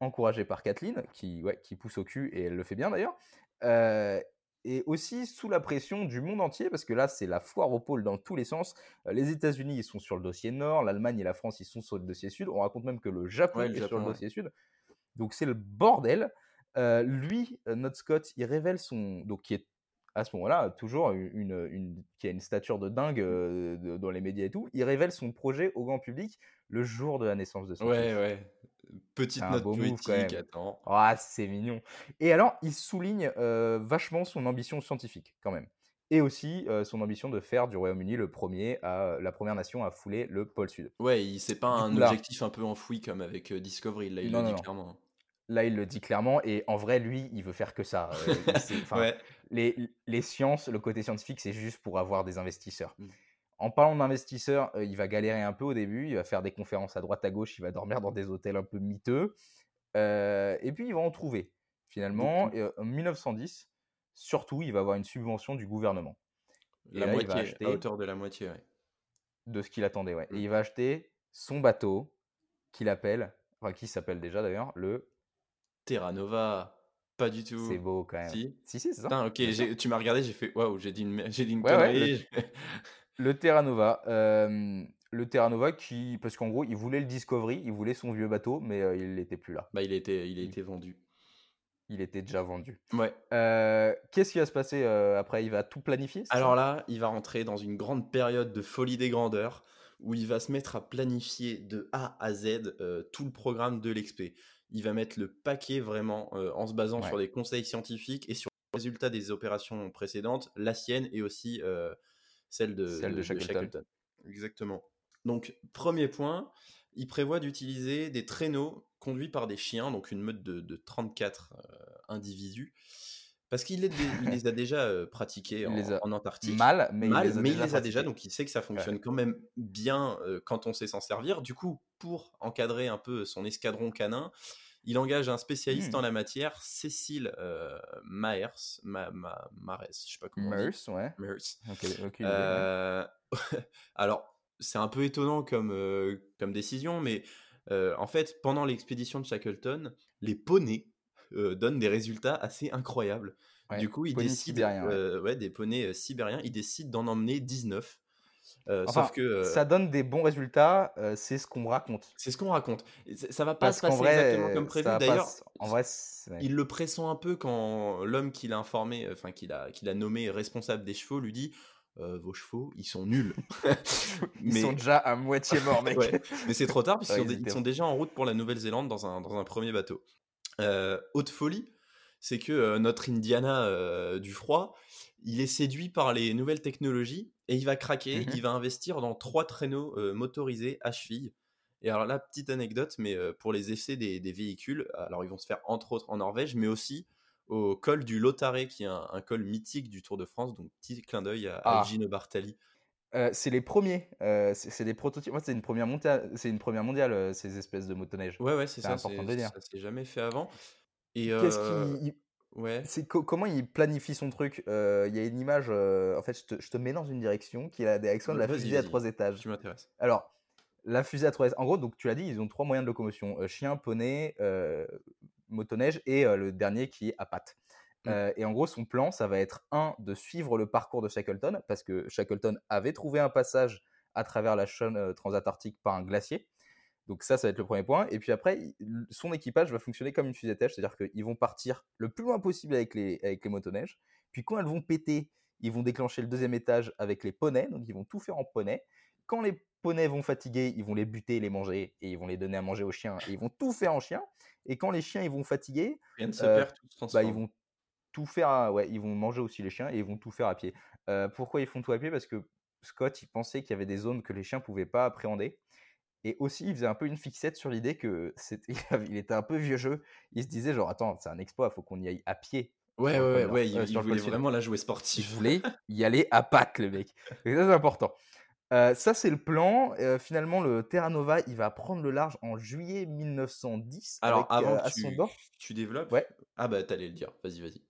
encouragé par Kathleen, qui, ouais, qui pousse au cul, et elle le fait bien d'ailleurs. Euh, et aussi sous la pression du monde entier, parce que là, c'est la foire au pôle dans tous les sens. Euh, les États-Unis, ils sont sur le dossier nord, l'Allemagne et la France, ils sont sur le dossier sud. On raconte même que le Japon Ouais, le est sur le ouais. dossier sud. Donc c'est le bordel. Euh, lui, euh, notre Scott, il révèle son. Donc, qui est à ce moment-là toujours une, une- qui a une stature de dingue euh, de- dans les médias et tout. Il révèle son projet au grand public le jour de la naissance de son Ouais, fils. ouais. Petite note poétique, attends. Ah, c'est mignon. Et alors, il souligne euh, vachement son ambition scientifique, quand même. Et aussi euh, son ambition de faire du Royaume-Uni le premier à, la première nation à fouler le pôle sud. Ouais, il- c'est pas un là- objectif un peu enfoui comme avec Discovery, là il Non, le dit non. clairement. Là, il le dit clairement. Et en vrai, lui, il veut faire que ça. Euh, ouais, les, les sciences, le côté scientifique, c'est juste pour avoir des investisseurs. Mm. En parlant d'investisseurs, euh, il va galérer un peu au début. Il va faire des conférences à droite à gauche. Il va dormir dans des hôtels un peu miteux. Euh, et puis, il va en trouver. Finalement. Et, euh, en 1910, surtout, il va avoir une subvention du gouvernement. La là, moitié, acheter- à hauteur de la moitié, ouais. de ce qu'il attendait. Ouais. Et il va acheter son bateau qu'il appelle, enfin qui s'appelle déjà d'ailleurs, le. Terra Nova, pas du tout. C'est beau quand même. Si. Si, si, c'est ça. Putain, ok, tu m'as regardé, j'ai fait waouh, j'ai dit une, j'ai dit une Ouais, ouais, connerie. Le Terra Nova. euh, le Terra Nova qui. Parce qu'en gros, il voulait le Discovery, il voulait son vieux bateau, mais euh, il n'était plus là. bah, il a été, il a Il- été vendu. Il était déjà vendu. Ouais. Euh, Qu'est-ce qui va se passer après? Il va tout planifier Alors là, il va rentrer dans une grande période de folie des grandeurs où il va se mettre à planifier de A à Z tout le programme de l'expé. Il va mettre le paquet vraiment en se basant Ouais. sur des conseils scientifiques et sur les résultats des opérations précédentes, la sienne et aussi euh, celle de, Celle de Shackleton. Exactement. Donc, premier point, il prévoit d'utiliser des traîneaux conduits par des chiens, donc une meute de, de 34 euh, individus, parce qu'il les, il les a déjà euh, pratiqués en, les a en Antarctique. Mal, mais Mal, il les a mais déjà il les a déjà, donc il sait que ça fonctionne quand même bien euh, quand on sait s'en servir. Du coup, pour encadrer un peu son escadron canin, Il engage un spécialiste Hmm. en la matière, Cécile euh, Maers, Ma, Ma- Mares, je sais pas comment. Mers, ouais. Maers. Ouais. Euh, alors, c'est un peu étonnant comme, euh, comme décision, mais euh, en fait, pendant l'expédition de Shackleton, les poneys donnent des résultats assez incroyables. Ouais, Du coup, ils décident, ouais. ouais, des poneys sibériens, ils décident d'en emmener 19. Euh, Enfin, sauf que euh, ça donne des bons résultats, euh, c'est ce qu'on me raconte. c'est ce qu'on raconte. Ça va pas Parce se passer vrai, exactement comme prévu. D'ailleurs, en vrai, il le pressent un peu quand l'homme qu'il a informé, enfin qu'il a, qu'il a nommé responsable des chevaux, lui dit Euh, Vos chevaux, ils sont nuls. ils mais- sont déjà à moitié morts, mec. Ouais, mais c'est trop tard puisqu'ils Ouais, sont, déjà en route pour la Nouvelle-Zélande dans un, dans un premier bateau. Haute folie, c'est que notre Indiana du froid, il est séduit par les nouvelles technologies et il va craquer, Mhm. il va investir dans trois traîneaux euh, motorisés à cheville. Et alors là, petite anecdote, mais euh, pour les essais des, des véhicules, alors ils vont se faire entre autres en Norvège, mais aussi au col du Lotaré, qui est un, un col mythique du Tour de France. Donc petit clin d'œil à, à Ah. Gino Bartali. Euh, c'est les premiers, c'est des prototypes. Moi, c'est une première mondiale, c'est une première mondiale, ces espèces de motoneige. Ouais, ouais, c'est ça. important c'est- de dire. Ça s'est jamais fait avant. Et Qu'est-ce qui, Ouais. c'est co- comment il planifie son truc Euh, Il y a une image. euh, en fait, je te, je te mets dans une direction qui est la direction de la fusée à trois étages. Tu m'intéresses. Alors, la fusée à trois étages. En gros, donc tu l'as dit, ils ont trois moyens de locomotion euh, chien, poney, motoneige et le dernier qui est à pattes. Mm. Euh, et en gros, son plan, ça va être un de suivre le parcours de Shackleton parce que Shackleton avait trouvé un passage à travers la chaîne transantarctique par un glacier. Donc ça, ça va être le premier point. Et puis après, son équipage va fonctionner comme une fusée tèche, c'est-à-dire qu'ils vont partir le plus loin possible avec les, avec les motoneiges. Puis quand elles vont péter, ils vont déclencher le deuxième étage avec les poneys, donc ils vont tout faire en poney. Quand les poneys vont fatiguer, ils vont les buter, les manger, et ils vont les donner à manger aux chiens, et ils vont tout faire en chien. Et quand les chiens ils vont fatiguer, Rien ne se Euh, perd, tout bah, ils vont tout faire, à- ouais, ils vont manger aussi les chiens et ils vont tout faire à pied. Euh, pourquoi ils font tout à pied? Parce que Scott, il pensait qu'il y avait des zones que les chiens pouvaient pas appréhender. Et aussi, il faisait un peu une fixette sur l'idée que c'était, il était un peu vieux jeu. Il se disait genre, attends, c'est un exploit, faut qu'on y aille à pied. Ouais, ouais, ouais, euh, il, il voulait vraiment la jouer Il sportif. voulait y aller à pattes, le mec. Et ça, c'est important. Euh, ça, c'est le plan. Euh, finalement, le Terra Nova, il va prendre le large en juillet 1910. Alors, avec, avant que tu, tu développes. Ouais. Ah, bah, t'allais le dire. Vas-y, vas-y.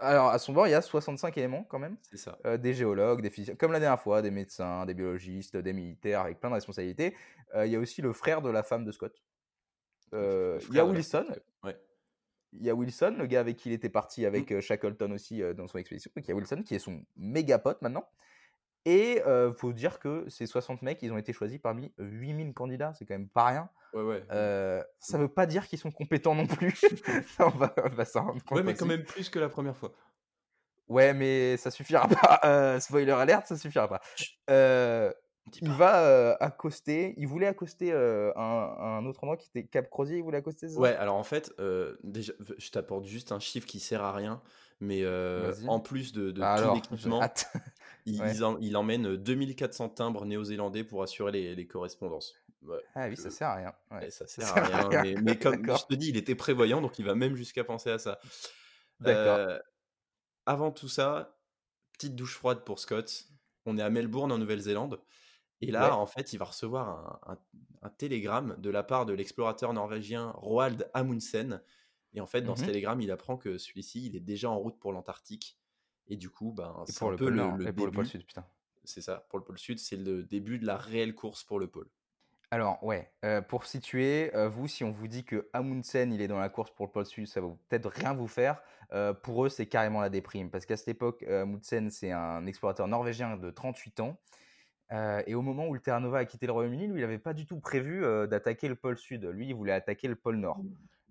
Alors, à son bord, il y a 65 éléments quand même. C'est ça. Euh, des géologues, des physiciens, comme la dernière fois, des médecins, des biologistes, des militaires avec plein de responsabilités. Euh, il y a aussi le frère de la femme de Scott. Euh, il y a Wilson. Ouais. Il y a Wilson, le gars avec qui il était parti avec euh, Shackleton aussi dans son expédition. Donc il y a Wilson qui est son méga pote maintenant. Et euh, faut dire que ces 60 mecs, ils ont été choisis parmi 8000 candidats. C'est quand même pas rien. Ouais, ouais. Euh, ça veut pas dire qu'ils sont compétents non plus. Ça, on va, s'en rendre compte ouais, mais quand même plus que la première fois. Ouais, mais ça suffira pas. Euh, spoiler alert, ça suffira pas. Il va accoster. Il voulait accoster un, un autre endroit qui était Cap Crozier. Il voulait accoster ça? Ouais, alors en fait, déjà, je t'apporte juste un chiffre qui sert à rien, mais euh, en plus de, de Ah, tout l'équipement, il, Ouais. ils en- il emmène 2400 timbres néo-zélandais pour assurer les, les correspondances. Ouais, Ah oui, ça sert à rien. ouais. ouais, ça sert à rien, rien. mais, mais comme je te dis, il était prévoyant, donc il va même jusqu'à penser à ça. D'accord. Euh, avant tout ça, petite douche froide pour Scott. On est à Melbourne, en Nouvelle-Zélande. Et là, Ouais. en fait, il va recevoir un, un- un télégramme de la part de l'explorateur norvégien Roald Amundsen. Et en fait, dans ce Mhm. télégramme, il apprend que celui-ci, il est déjà en route pour l'Antarctique. Et du coup, ben, c'est pour un le peu pôle le, Nord. le Et pour le pôle début. Sud, putain. C'est ça, pour le pôle Sud, c'est le début de la réelle course pour le pôle. Alors, ouais, euh, pour situer, euh, vous, si on vous dit que Amundsen, il est dans la course pour le pôle Sud, ça va peut-être rien vous faire. Euh, pour eux, c'est carrément la déprime. Parce qu'à cette époque, euh, Amundsen, c'est un explorateur norvégien de 38 ans. Euh, et au moment où le Terra Nova a quitté le Royaume-Uni, lui, il n'avait pas du tout prévu euh, d'attaquer le pôle Sud. Lui, il voulait attaquer le pôle Nord.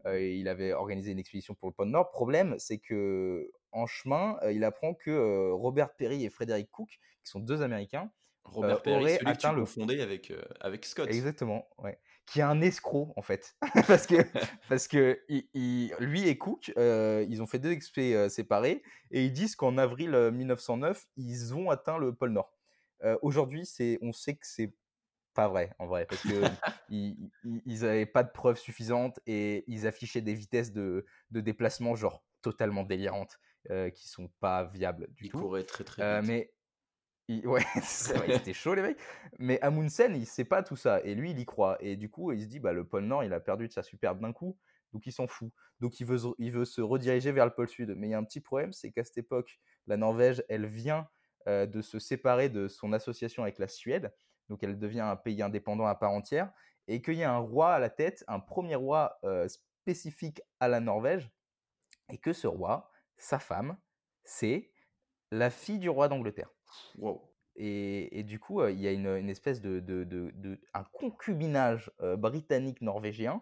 Euh, et il avait organisé une expédition pour le pôle Nord. Problème, c'est que en chemin, il apprend que Robert Perry et Frédéric Cook, qui sont deux Américains, Robert Perry, aurait celui que tu atteint le- confondais avec, euh, avec Scott. Exactement, ouais. Qui est un escroc en fait, parce que parce que il- il- lui et Cook, euh, ils ont fait deux expés euh, séparés et ils disent qu'en avril euh, 1909, ils ont atteint le pôle Nord. Aujourd'hui, c'est, on sait que c'est pas vrai en vrai, parce que ils, ils- ils avaient pas de preuves suffisantes et ils affichaient des vitesses de, de déplacement genre totalement délirantes, euh, qui sont pas viables du Il tout. courait très très Euh, vite. mais il- ouais, c'était chaud les mecs. Mais Amundsen, il sait pas tout ça et lui, il y croit. Et du coup, il se dit, bah le pôle Nord, il a perdu de sa superbe d'un coup Donc il s'en fout. Donc il veut, il veut se rediriger vers le pôle sud. Mais il y a un petit problème, c'est qu'à cette époque, la Norvège, elle vient de se séparer de son association avec la Suède. Donc elle devient un pays indépendant à part entière. Et qu'il y a un roi à la tête, un premier roi spécifique à la Norvège. Et que ce roi, sa femme, c'est la fille du roi d'Angleterre. Wow. Et, du coup, il y a une, espèce de, de, un concubinage britannique-norvégien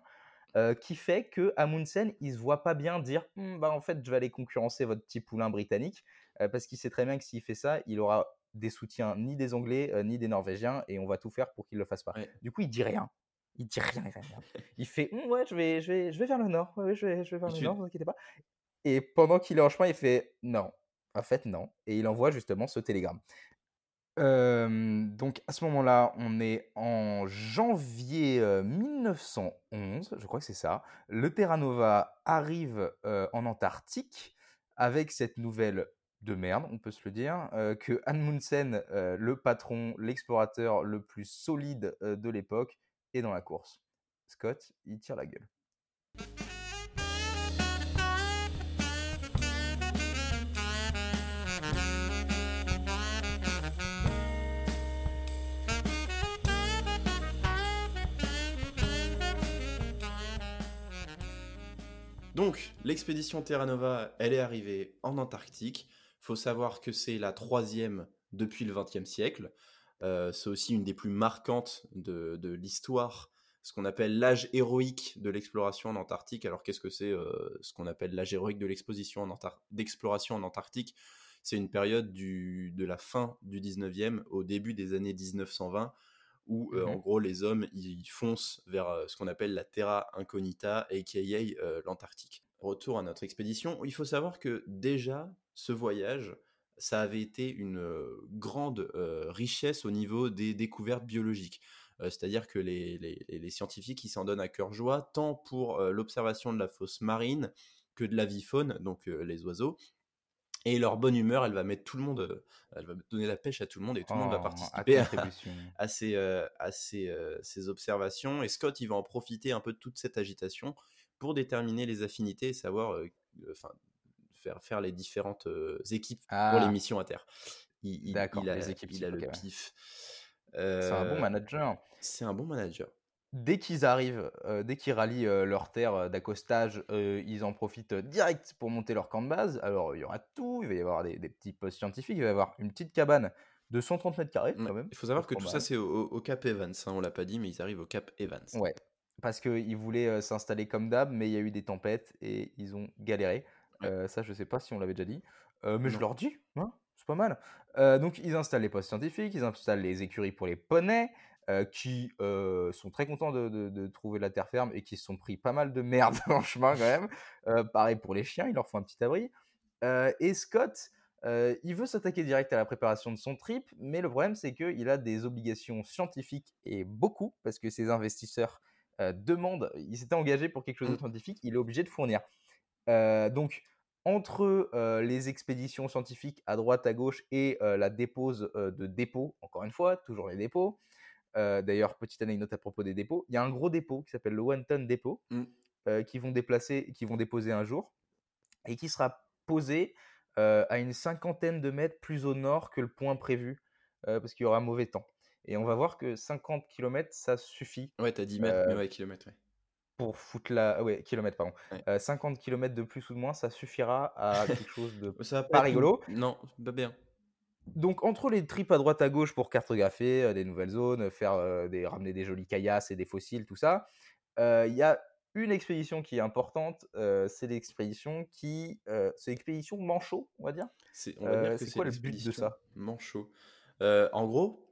qui fait que Amundsen, il se voit pas bien dire «Mmh, bah en fait, je vais aller concurrencer votre petit poulain britannique parce qu'il sait très bien que s'il fait ça, il aura des soutiens ni des Anglais ni des Norvégiens et on va tout faire pour qu'il le fasse pas. Du coup, il dit rien. Il dit rien, Il fait «Mmh, ouais, je vais, je vais, je vais vers le nord. Ouais, je vais, je vais vers le nord, vous inquiétez pas. Et pendant qu'il est en chemin, il fait non. En fait, non. Et il envoie justement ce télégramme donc à ce moment-là, on est en janvier 1911, je crois que c'est ça. Le Terra Nova arrive en Antarctique avec cette nouvelle de merde, on peut se le dire, que Amundsen, le patron, l'explorateur le plus solide de l'époque, est dans la course. Scott, il tire la gueule. Donc, l'expédition Terra Nova, elle est arrivée en Antarctique. faut savoir que c'est la troisième depuis le XXe siècle. Euh, c'est aussi une des plus marquantes de, l'histoire, ce qu'on appelle l'âge héroïque de l'exploration en Antarctique. Alors, qu'est-ce que c'est euh, ce qu'on appelle l'âge héroïque de l'exposition d'exploration en Antarctique? C'est une période de la fin du 19e au début des années 1920 où euh, en mmh gros les hommes ils foncent vers euh, ce qu'on appelle la Terra Incognita, aka euh, l'Antarctique. Retour à notre expédition, il faut savoir que déjà ce voyage, ça avait été une grande richesse au niveau des découvertes biologiques. C'est-à-dire que les, les, scientifiques ils s'en donnent à cœur joie, tant pour l'observation de la fosse marine que de la vie faune, donc les oiseaux, et leur bonne humeur, elle va mettre tout le monde, euh, elle va donner la pêche à tout le monde et tout le monde va oh, participer à, ces, euh, euh, ces, observations. Et Scott, il va en profiter un peu de toute cette agitation pour déterminer les affinités et savoir, enfin, faire, faire les différentes équipes pour les ah. missions à terre. Il, il, il a, les équipes, il a le pif. c'est un bon manager. C'est un bon manager dès qu'ils arrivent, euh, dès qu'ils rallient euh, leur terre euh, d'accostage, ils en profitent direct pour monter leur camp de base. Alors, il y aura tout, il va y avoir des, petits postes scientifiques, il va y avoir une petite cabane de 130 mètres carrés quand même. Il faut savoir que tout ça, c'est au, Cap Evans, hein, on l'a pas dit, mais ils arrivent au Cap Evans. Ouais, parce qu'ils voulaient s'installer comme d'hab, mais il y a eu des tempêtes et ils ont galéré. ça, je sais pas si on l'avait déjà dit, mais je leur dis, hein, c'est pas mal. donc, ils installent les postes scientifiques, ils installent les écuries pour les poneys, euh, qui euh, sont très contents de, trouver la terre ferme et qui se sont pris pas mal de merde en chemin quand même. Euh, pareil pour les chiens, il leur faut un petit abri. et Scott, il veut s'attaquer direct à la préparation de son trip, mais le problème c'est qu'il a des obligations scientifiques et beaucoup, parce que ses investisseurs demandent, il s'était engagé pour quelque chose de mmh. scientifique, il est obligé de fournir. donc, entre les expéditions scientifiques à droite, à gauche et la dépose de dépôts, encore une fois, toujours les dépôts, euh, d'ailleurs, petite anecdote à propos des dépôts. Il y a un gros dépôt qui s'appelle le One Ton Dépôt, mmh. euh, qui vont déplacer, qui vont déposer un jour, et qui sera posé euh, à une cinquantaine de mètres plus au nord que le point prévu, parce qu'il y aura mauvais temps. Et on va voir que 50 km, ça suffit. Ouais, t'as 10 mètres, mais ouais, kilomètres, ouais. Pour foutre la. Ouais, kilomètres, pardon. 50 km de plus ou de moins, ça suffira à quelque chose de ça pas, rigolo. Non, pas bien. Donc, entre les tripes à droite à gauche pour cartographier euh, des nouvelles zones, faire euh, des, ramener des jolies caillasses et des fossiles, tout ça, euh, il y a une expédition qui est importante, c'est l'expédition qui, c'est l'expédition Manchot, on va dire. C'est quoi le but de ça Manchot. en gros,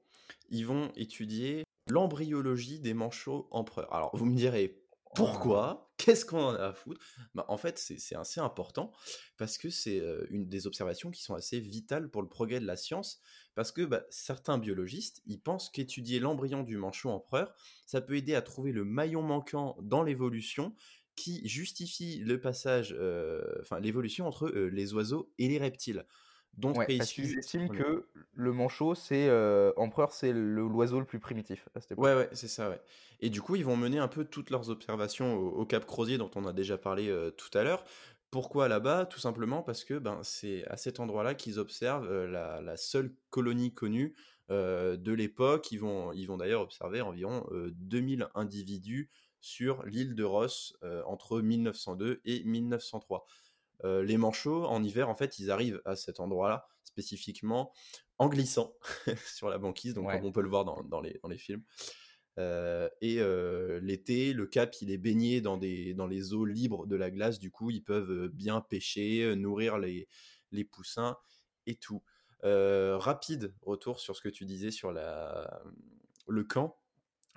ils vont étudier l'embryologie des manchots empereurs. Alors, vous me direz pourquoi? Qu'est-ce qu'on en a à foutre? Bah, En fait, c'est assez important parce que c'est une des observations qui sont assez vitales pour le progrès de la science. Parce que bah, certains biologistes, ils pensent qu'étudier l'embryon du manchot empereur, ça peut aider à trouver le maillon manquant dans l'évolution qui justifie le passage, enfin l'évolution entre les oiseaux et les reptiles. Dont Ouais, parce qu'ils estiment voilà. que le manchot, c'est euh, empereur, c'est l'oiseau le plus primitif à cette époque. Ouais, ouais, c'est ça, ouais. Et du coup, ils vont mener un peu toutes leurs observations au, au Cap Crozier, dont on a déjà parlé euh, tout à l'heure. Pourquoi là-bas? Tout simplement parce que ben, c'est à cet endroit-là qu'ils observent euh, la, la seule colonie connue euh, de l'époque. Ils vont, ils vont d'ailleurs observer environ euh, 2000 individus sur l'île de Ross entre 1902 et 1903. Euh, les manchots, en hiver, en fait, ils arrivent à cet endroit-là, spécifiquement en glissant sur la banquise, donc Ouais. comme on peut le voir dans, dans les, dans les films. Euh, et euh, l'été, le cap, il est baigné dans, des, dans les eaux libres de la glace. Du coup, ils peuvent bien pêcher, nourrir les, les poussins et tout. Rapide retour sur ce que tu disais sur la, le camp.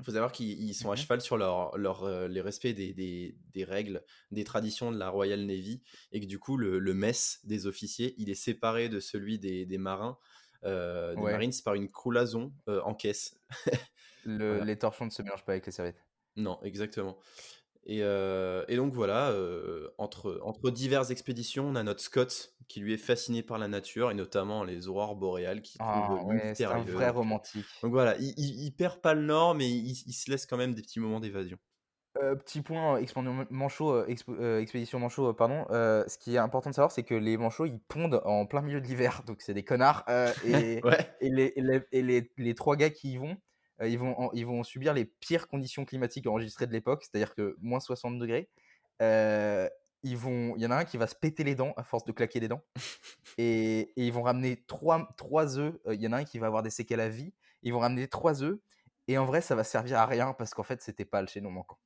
Il faut savoir qu'ils ils sont à cheval sur leur, leur, euh, les respects des, des, des règles, des traditions de la Royal Navy, et que du coup, le, le mess des officiers, il est séparé de celui des, des marins, euh, des Ouais. marines, par une croulason euh, en caisse. Le- Voilà. Les torchons ne se mélangent pas avec les serviettes. Non, exactement. Et, euh, et donc voilà, euh, entre, entre diverses expéditions, on a notre Scott qui lui est fasciné par la nature et notamment les aurores boréales qui Ah trouvent ouais, c'est un vrai romantique. Donc voilà, il, il, il perd pas le nord, mais il, il se laisse quand même des petits moments d'évasion. Euh, petit point, expédition manchot, expo- expédition manchot, pardon. ce qui est important de savoir, c'est que les manchots, ils pondent en plein milieu de l'hiver, donc c'est des connards. et Ouais. et, les, et les, et les- les trois gars qui y vont, ils, vont en- ils vont subir les pires conditions climatiques enregistrées de l'époque, c'est-à-dire que moins 60 degrés. Euh, ils vont, il y en a un qui va se péter les dents à force de claquer des dents. Et, et ils vont ramener trois, trois œufs. euh, Il y en a un qui va avoir des séquelles à vie. Ils vont ramener trois œufs. Et en vrai, ça va servir à rien parce qu'en fait, c'était pas le chaînon manquant.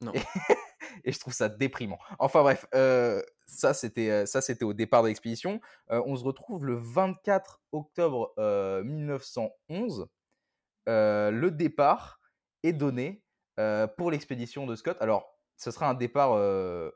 Non. Et, et je trouve ça déprimant. Enfin bref, euh, ça c'était euh, ça c'était au départ de l'expédition. Euh, on se retrouve le 24 octobre euh, 1911. Euh, le départ est donné euh, pour l'expédition de Scott. Alors, ce sera un départ, euh,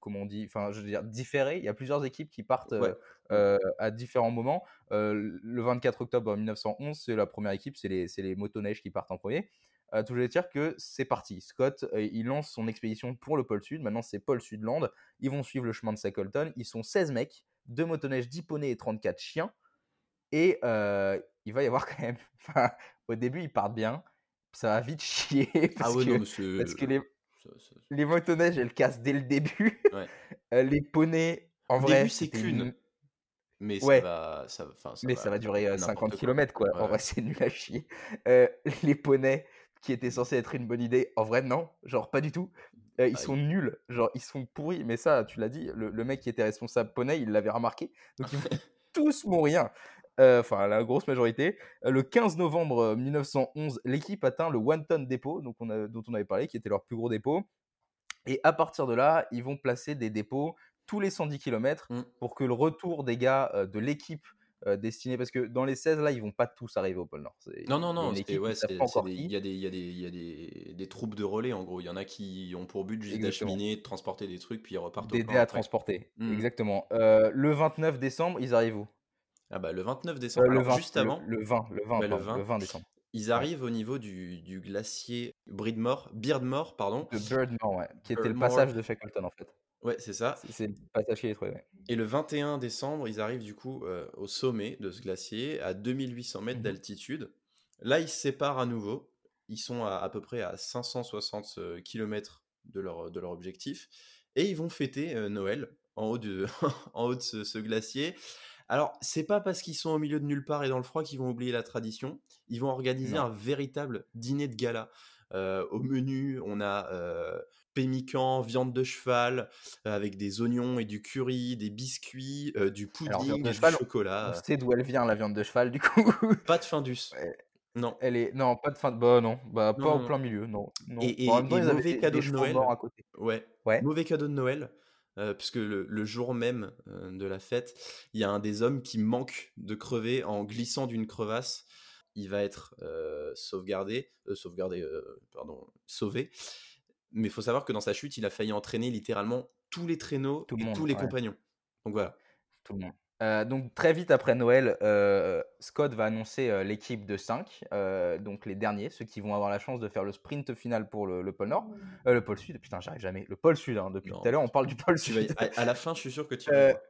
comment on dit, enfin, je veux dire, différé. Il y a plusieurs équipes qui partent Ouais. euh, à différents moments. Euh, le 24 octobre 1911, c'est la première équipe, c'est les, les motoneiges qui partent en premier. Euh, tout je veux dire que c'est parti. Scott, il lance son expédition pour le pôle Sud. Maintenant, c'est Pôle Sudland. Ils vont suivre le chemin de Shackleton. Ils sont 16 mecs, 2 motoneiges, 10 poneys et 34 chiens. Et euh, il va y avoir quand même. Enfin, au début, ils partent bien. Ça va vite chier. Parce Ah ouais, que, non, c'est. parce que les, ça- ça- les motoneiges, elles cassent dès le début. Ouais. Les poneys, en Au vrai. début, c'est qu'une. une- Mais Ouais. ça va. Ça, enfin, ça Mais va ça va durer euh, n'importe 50 quoi. km, quoi. Ouais, En vrai, c'est nul à chier. Euh, les poneys, qui étaient censés être une bonne idée, en vrai, non. Genre, pas du tout. Euh, ils Ah, sont nuls. Genre, ils sont pourris. Mais ça, tu l'as dit, le, le mec qui était responsable poney, il l'avait remarqué. Donc, ils vont tous mourir. Euh, Enfin, la grosse majorité. Euh, le 15 novembre euh, 1911, l'équipe atteint le One Ton Depot, donc on a- dont on avait parlé, qui était leur plus gros dépôt. Et à partir de là, ils vont placer des dépôts tous les 110 km Mm. pour que le retour des gars euh, de l'équipe euh, destinée, parce que dans les 16 là, ils vont pas tous arriver au pôle Nord. Non, non, il non, ouais, il y a des, y a des, y a des, des troupes de relais en gros. Il y en a qui ont pour but juste d'acheminer, de transporter des trucs, puis ils repartent D'aider à après. transporter. Mm. Exactement. Euh, le 29 décembre, ils arrivent où? Ah bah le 29 Euh, décembre, le, alors 20, juste avant, le, 20, le 20, Ouais, le pardon, 20. le 20 décembre. ils arrivent au niveau du, du glacier Breedmore, Beardmore, pardon. De Birdmore, ouais, qui était le passage de Shackleton en fait. Ouais, c'est ça. C'est le passage qui est trouvé. Ouais. Et le 21 décembre, ils arrivent du coup euh, au sommet de ce glacier, à 2800 mètres Mhm. d'altitude. Là, ils se séparent à nouveau. Ils sont à, à peu près à 560 km de leur, de leur objectif. Et ils vont fêter euh, Noël en haut de, en haut de ce, ce glacier. Alors, c'est pas parce qu'ils sont au milieu de nulle part et dans le froid qu'ils vont oublier la tradition. Ils vont organiser Non. un véritable dîner de gala. Euh, au menu, on a euh, pémican, viande de cheval, euh, avec des oignons et du curry, des biscuits, euh, du Alors, pudding, du cheval, On chocolat. sait d'où elle vient la viande de cheval du coup. Pas de Findus. Ouais. Non. Elle est non pas de fin de bah non bah Non, pas non, au plein milieu non non. Et, Bon, et- et mauvais des, cadeau de Noël. à côté. Ouais. Ouais. Mauvais cadeau de Noël. Euh, puisque le, le jour même euh, de la fête, il y a un des hommes qui manque de crever en glissant d'une crevasse. Il va être euh, sauvegardé, sauvegardé, pardon, sauvé. Mais il faut savoir que dans sa chute, il a failli entraîner littéralement tous les traîneaux Tout le et monde, tous les ouais. compagnons. Donc voilà. Tout le monde. Euh, donc très vite après Noël, euh, Scott va annoncer euh, l'équipe de 5, donc les derniers, ceux qui vont avoir la chance de faire le sprint final pour le, le pôle Nord, Euh, le pôle Sud. Putain, j'arrive jamais. Le pôle Sud. hein, depuis Non, tout à l'heure, on parle du pôle Tu vas y- Sud. à, à la fin, je suis sûr que tu Euh, vas.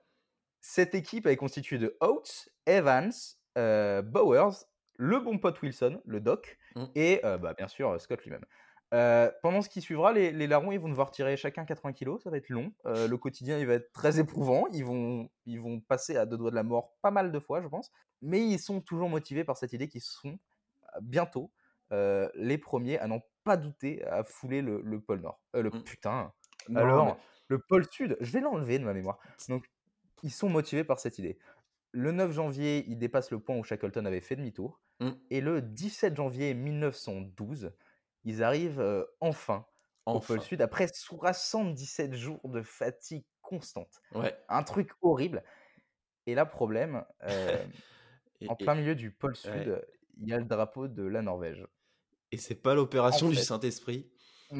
Cette équipe est constituée de Oates, Evans, euh, Bowers, le bon pote Wilson, le doc, Mm. et euh, bah, bien sûr Scott lui-même. Euh, pendant ce qui suivra, les, les larrons ils vont devoir tirer chacun 80 kilos, ça va être long. Euh, le quotidien il va être très éprouvant. Ils vont, ils vont passer à deux doigts de la mort pas mal de fois, je pense. Mais ils sont toujours motivés par cette idée qu'ils seront euh, bientôt euh, les premiers à n'en pas douter à fouler le, le pôle Nord. Le Mm. putain. Non, Alors, mais- le pôle Sud, je vais l'enlever de ma mémoire. Donc, ils sont motivés par cette idée. Le 9 janvier, ils dépassent le point où Shackleton avait fait demi-tour. Mm. Et le 17 janvier 1912, ils arrivent euh, enfin, au Enfin. pôle Sud après 77 jours de fatigue constante. Ouais. Un truc horrible. Et là, problème, euh, Et, en et- plein milieu du pôle ouais. Sud, il y a le drapeau de la Norvège. et c'est pas l'opération En du. Saint-Esprit?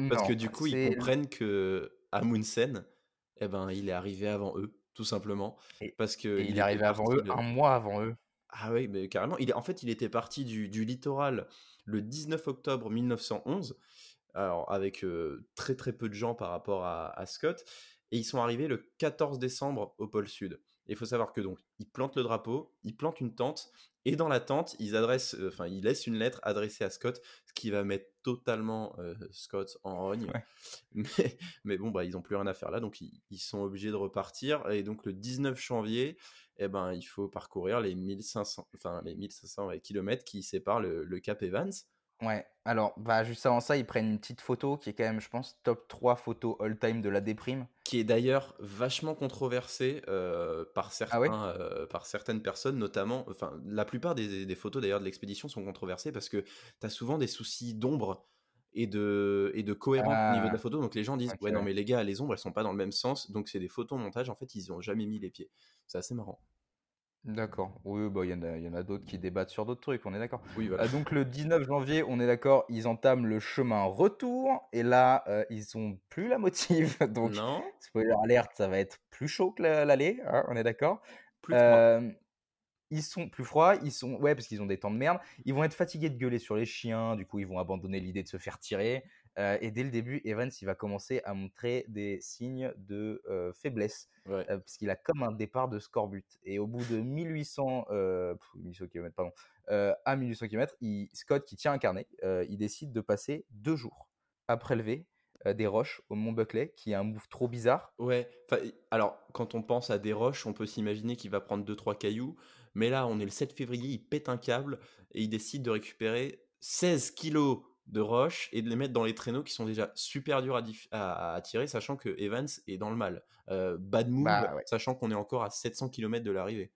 Parce que du coup, ils comprennent que Amundsen, eh ben, il est arrivé avant eux, tout simplement. Et- Parce que il il est arrivé avant eux, de- un mois avant eux. Ah oui, mais carrément. Il est, en fait, il était parti du, du littoral le 19 octobre 1911, alors avec euh, très très peu de gens par rapport à, à Scott, et ils sont arrivés le 14 décembre au pôle Sud. Et il faut savoir que donc ils plantent le drapeau, ils plantent une tente, et dans la tente, ils adressent, euh, enfin ils laissent une lettre adressée à Scott, ce qui va mettre totalement euh, Scott en rogne. Ouais. Mais, mais bon, bah ils ont plus rien à faire là, donc ils, ils sont obligés de repartir. Et donc le 19 janvier, eh ben, il faut parcourir les 1500, enfin, les 1500 km qui séparent le, le Cap Evans. Ouais, alors, bah, juste avant ça, ils prennent une petite photo qui est quand même, je pense, top 3 photos all-time de la déprime. qui est d'ailleurs vachement controversé euh, par, certains, Ah ouais? euh, par certaines personnes, notamment, enfin, la plupart des, des photos d'ailleurs de l'expédition sont controversées parce que tu as souvent des soucis d'ombre et de, et de cohérence au niveau de Ah. la photo. Donc les gens disent, ouais, non, mais les gars, les ombres, elles sont pas dans le même sens, donc c'est des photos montage, en fait, ils y ont jamais mis les pieds. C'est assez marrant. D'accord. Oui, bah, il y en a, il y en a d'autres qui débattent sur d'autres trucs, on est d'accord. Oui, voilà. Euh, donc, le 19 janvier, on est d'accord, ils entament le chemin retour. Et là, euh, ils ont plus la motive. Donc, non, spoiler alerte, ça va être plus chaud que la- l'aller, hein, on est d'accord. plus froid. Euh, ils sont plus froids, ils sont ouais parce qu'ils ont des temps de merde. Ils vont être fatigués de gueuler sur les chiens, du coup ils vont abandonner l'idée de se faire tirer. Euh, et dès le début, Evans il va commencer à montrer des signes de euh, faiblesse Ouais. euh, parce qu'il a comme un départ de scorbut. Et au bout de 1800, euh, pff, 1800 km pardon, à 1800 km, il, Scott qui tient un carnet, il décide de passer deux jours à prélever des roches au Mont Buckley, qui est un move trop bizarre. Ouais, alors quand on pense à des roches, on peut s'imaginer qu'il va prendre 2-3 cailloux, mais là on est le 7 février, il pète un câble et il décide de récupérer 16 kilos de roches et de les mettre dans les traîneaux qui sont déjà super durs à, dif- à- à tirer, sachant que Evans est dans le mal. Euh, bad move, Bah ouais. sachant qu'on est encore à 700 km de l'arrivée.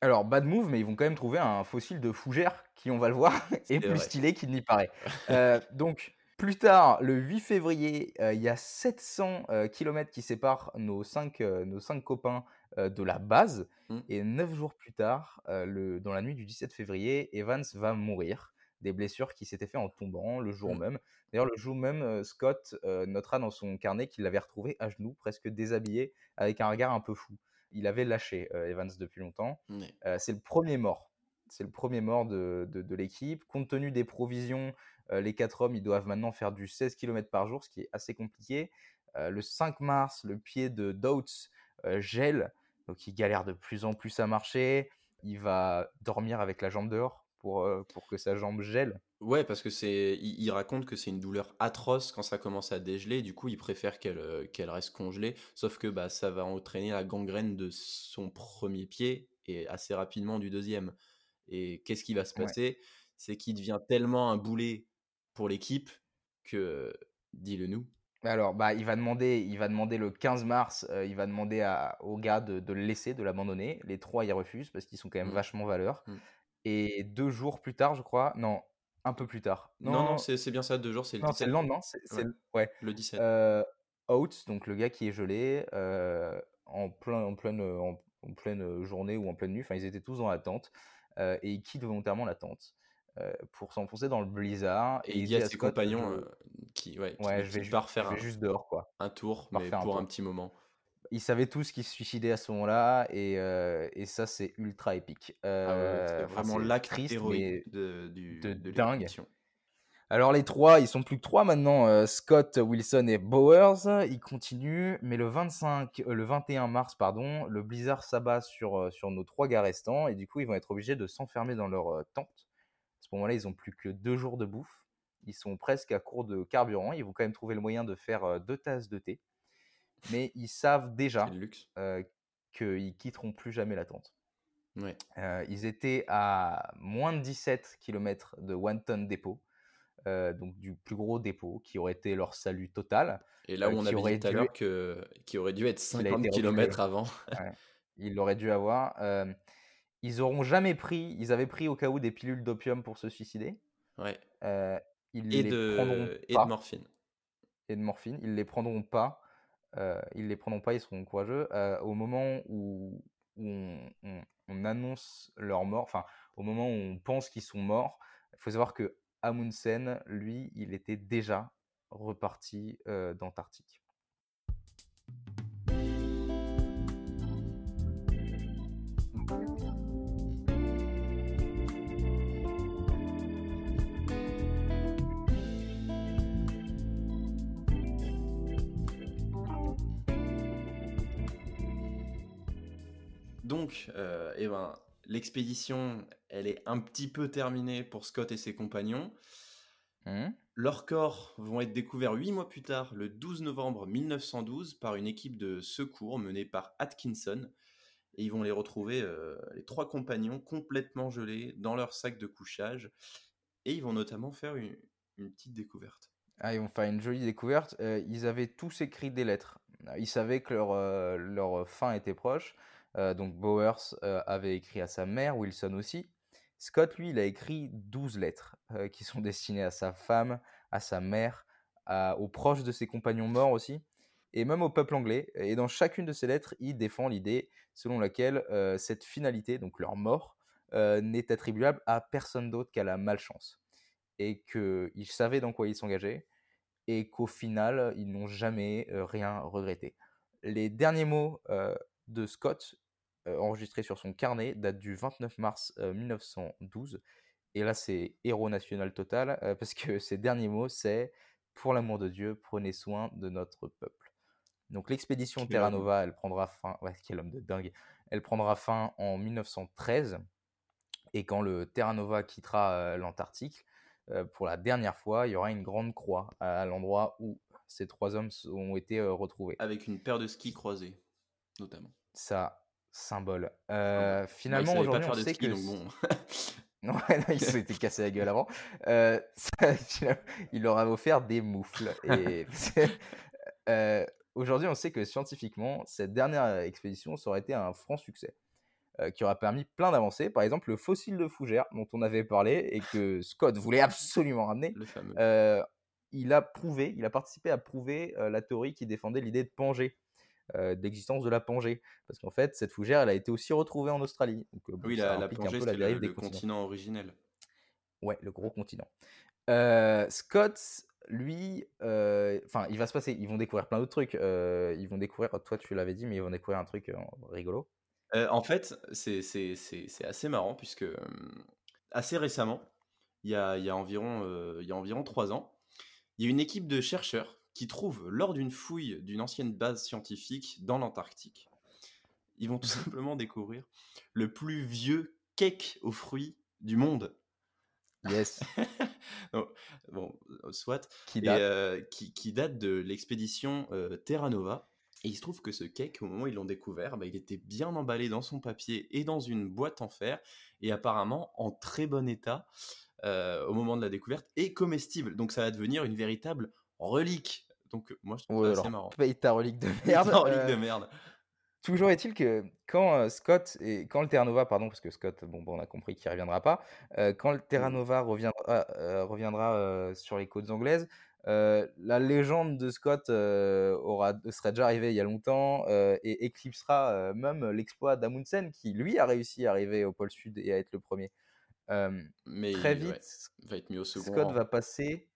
Alors, bad move, mais ils vont quand même trouver un fossile de fougère qui, on va le voir, est plus vrai. stylé qu'il n'y paraît. Euh, donc, plus tard, le 8 février, euh, il y a 700 km qui séparent nos 5 nos cinq copains de la base. Mm. Et 9 jours plus tard, le, dans la nuit du 17 février, Evans va mourir des blessures qui s'étaient fait en tombant le jour Mm. même. D'ailleurs, le jour même, euh, Scott euh, notera dans son carnet qu'il l'avait retrouvé à genoux, presque déshabillé, avec un regard un peu fou. Il avait lâché euh, Evans depuis longtemps. C'est le premier mort. C'est le premier mort de, de- de l'équipe. Compte tenu des provisions, les quatre hommes, ils doivent maintenant faire du 16 km par jour, ce qui est assez compliqué. Le 5 mars, le pied de Doutz euh, gèle, donc il galère de plus en plus à marcher. Il va dormir avec la jambe dehors pour, euh, pour que sa jambe gèle. Ouais, parce que c'est, il, il raconte que c'est une douleur atroce quand ça commence à dégeler. Du coup, il préfère qu'elle euh, qu'elle reste congelée. Sauf que bah, ça va entraîner la gangrène de son premier pied et assez rapidement du deuxième. Et qu'est-ce qui va se Ouais. passer? C'est qu'il devient tellement un boulet pour l'équipe que, dis-le nous. Alors, bah, il va demander, il va demander le 15 mars, euh, il va demander à, au gars de, de le laisser, de l'abandonner. Les trois, ils refusent parce qu'ils sont quand même Mm. vachement valeurs. Mm. Et deux jours plus tard, je crois, non, un peu plus tard. Non, non, c'est c'est bien ça, deux jours, c'est le non, c'est 17. le lendemain. C'est, Ouais. le- ouais. Le 17. Euh, Oates, donc le gars qui est gelé, euh, en, plein, en, pleine, en, en pleine journée ou en pleine nuit, enfin, ils étaient tous dans la tente, euh, et il quitte volontairement la tente euh, pour s'enfoncer dans le blizzard. et il dit à ses compagnons euh, qui, ouais, qui, ouais, je vais, ju- part je vais un, juste dehors, quoi. un tour, mais un pour un tour. petit moment. Ils savaient tous qu'ils se suicidaient à ce moment-là, et, euh, et ça, c'est ultra épique. Ah ouais, Euh, c'est vraiment héroïque mais de, du, de de dingue. Alors les trois, ils sont plus que trois maintenant, euh, Scott, Wilson et Bowers. Ils continuent, mais le 25, euh, le 21 mars, pardon, le blizzard s'abat sur, sur nos trois gars restants et du coup ils vont être obligés de s'enfermer dans leur tente. À ce moment-là, ils ont plus que deux jours de bouffe. Ils sont presque à court de carburant. Ils vont quand même trouver le moyen de faire deux tasses de thé, mais ils savent déjà euh, qu'ils quitteront plus jamais la tente. Ouais. Euh, ils étaient à moins de 17 km de Wanton Depot, euh, donc du plus gros dépôt, qui aurait été leur salut total. Et là où on avait dit tout à dû- l'heure que qui aurait dû être Qu'il a 50 été km avant. Ils l'auraient dû avoir. Ils auront jamais pris, ils avaient pris au cas où des pilules d'opium pour se suicider. Ouais. Ils Et les prendront de et pas. de morphine. et de morphine. Ils les prendront pas. Euh, ils les prendront pas. Ils seront courageux. Euh, au moment où, on annonce leur mort, enfin au moment où on pense qu'ils sont morts, il faut savoir que Amundsen, lui, il était déjà reparti euh, d'Antarctique. Donc, euh, eh ben, l'expédition, elle est un petit peu terminée pour Scott et ses compagnons. Hmm Leurs corps vont être découverts huit mois plus tard, le 12 novembre 1912, par une équipe de secours menée par Atkinson. Et ils vont les retrouver, euh, les trois compagnons, complètement gelés dans leur sac de couchage. Et ils vont notamment faire une, une petite découverte. Ah, ils vont faire une jolie découverte. Euh, ils avaient tous écrit des lettres. Ils savaient que leur, euh, leur fin était proche. Euh, donc Bowers euh, avait écrit à sa mère, Wilson aussi. Scott, lui, il a écrit 12 lettres euh, qui sont destinées à sa femme, à sa mère, aux proches de ses compagnons morts aussi, et même au peuple anglais. Et dans chacune de ces lettres, il défend l'idée selon laquelle cette finalité, donc leur mort, n'est attribuable à personne d'autre qu'à la malchance. Et qu'ils savaient dans quoi ils s'engageaient, et qu'au final, ils n'ont jamais rien regretté. Les derniers mots de Scott, euh, enregistrés sur son carnet, datent du 29 mars euh, 1912. Et là, c'est héros national total, euh, parce que ces derniers mots, c'est Pour l'amour de Dieu, prenez soin de notre peuple. Donc l'expédition Terra. Nova, elle prendra fin. Ouais, quel homme de dingue. Elle prendra fin en 1913. Et quand le Terra Nova quittera euh, l'Antarctique, euh, pour la dernière fois, il y aura une grande croix à, l'endroit où ces trois hommes ont été euh, retrouvés. Avec une paire de skis croisés, notamment. Ça, symbole. Euh, bon. finalement, aujourd'hui, on sait ski, que. bon. Non, non, cassés la gueule avant. Euh, ça, il leur avait offert des moufles. Et euh, aujourd'hui, on sait que scientifiquement, cette dernière expédition, ça aurait été un franc succès. euh, qui aura permis plein d'avancées. Par exemple, le fossile de fougère dont on avait parlé et que Scott voulait absolument ramener. Le fameux. il a prouvé, il a participé à prouver la théorie qui défendait l'idée de Pangée, euh, de l'existence de la Pangée. Parce qu'en fait, cette fougère, elle a été aussi retrouvée en Australie. Donc, euh, bon, oui, la, la c'était dérive le, des le continents. continent originel. Ouais, le gros continent. Euh, Scott, lui, euh, enfin, il va se passer, ils vont découvrir plein d'autres trucs. euh, ils vont découvrir, toi tu l'avais dit, mais ils vont découvrir un truc rigolo. En fait, c'est c'est- c'est- c'est assez marrant puisque assez récemment, il y a, il y a environ, il y a environ trois ans, il y a une équipe de chercheurs qui trouve lors d'une fouille d'une ancienne base scientifique dans l'Antarctique, ils vont tout simplement découvrir le plus vieux cake aux fruits du monde. Yes, bon, bon, euh, soit. qui et, date. euh, qui, qui date de l'expédition euh, Terra Nova. Et il se trouve que ce cake, au moment où ils l'ont découvert, bah, il était bien emballé dans son papier et dans une boîte en fer, et apparemment en très bon état euh, au moment de la découverte, et comestible. Donc ça va devenir une véritable relique. Donc moi je trouve Ouais, ça assez marrant. paye ta relique de merde. relique euh, de merde. Toujours est-il que quand euh, Scott et quand le Terra Nova, pardon, parce que Scott, bon, bon, on a compris qu'il reviendra pas, euh, quand le Terra Mhm. Nova reviendra, euh, reviendra euh, sur les côtes anglaises, euh, la légende de Scott euh, aura, serait déjà arrivée il y a longtemps euh, et éclipsera euh, même l'exploit d'Amundsen qui lui a réussi à arriver au pôle Sud et à être le premier. Euh, Mais très ouais, vite, va être mis au second Scott rang. va passer,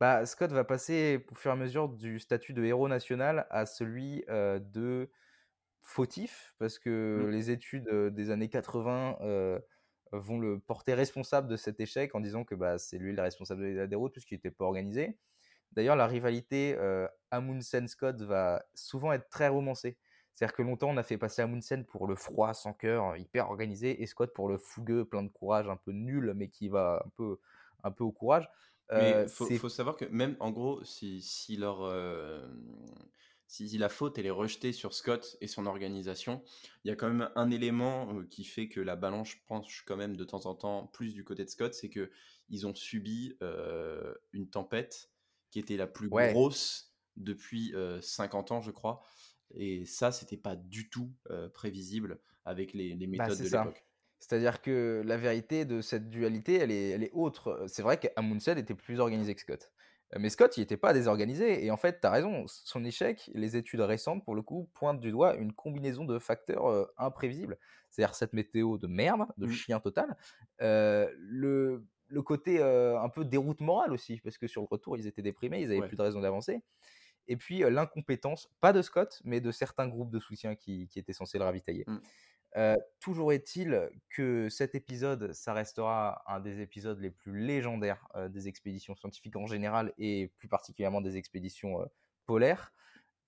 bah, Scott va passer au fur et à mesure du statut de héros national à celui euh, de fautif, parce que Mm. les études des années 80 euh, vont le porter responsable de cet échec en disant que bah, c'est lui le responsable de la déroute puisqu'il n'était pas organisé. D'ailleurs, la rivalité euh, Amundsen-Scott va souvent être très romancée. C'est-à-dire que longtemps, on a fait passer Amundsen pour le froid, sans cœur, hyper organisé, et Scott pour le fougueux, plein de courage, un peu nul, mais qui va un peu, un peu au courage. Mais il faut, faut, savoir que même, en gros, si, si leur, si la faute elle est rejetée sur Scott et son organisation, il y a quand même un élément euh, qui fait que la balance penche quand même de temps en temps plus du côté de Scott, c'est que ils ont subi euh, une tempête qui était la plus grosse depuis 50 euh, ans, je crois. Et ça, c'était pas du tout prévisible avec les, bah, méthodes de l'époque. C'est-à-dire que la vérité de cette dualité, elle est, elle est autre. C'est vrai qu'Amundsen était plus organisé que Scott. Mais Scott, il n'était pas désorganisé. Et en fait, tu as raison, son échec, les études récentes, pour le coup, pointent du doigt une combinaison de facteurs imprévisibles. C'est-à-dire cette météo de merde, de mmh. chien total. le, le, côté un peu déroute morale aussi, parce que sur le retour, ils étaient déprimés, ils n'avaient plus de raison d'avancer. Et puis l'incompétence, pas de Scott, mais de certains groupes de soutien qui, qui étaient censés le ravitailler. Toujours est-il que cet épisode, ça restera un des épisodes les plus légendaires des expéditions scientifiques en général et plus particulièrement des expéditions polaires.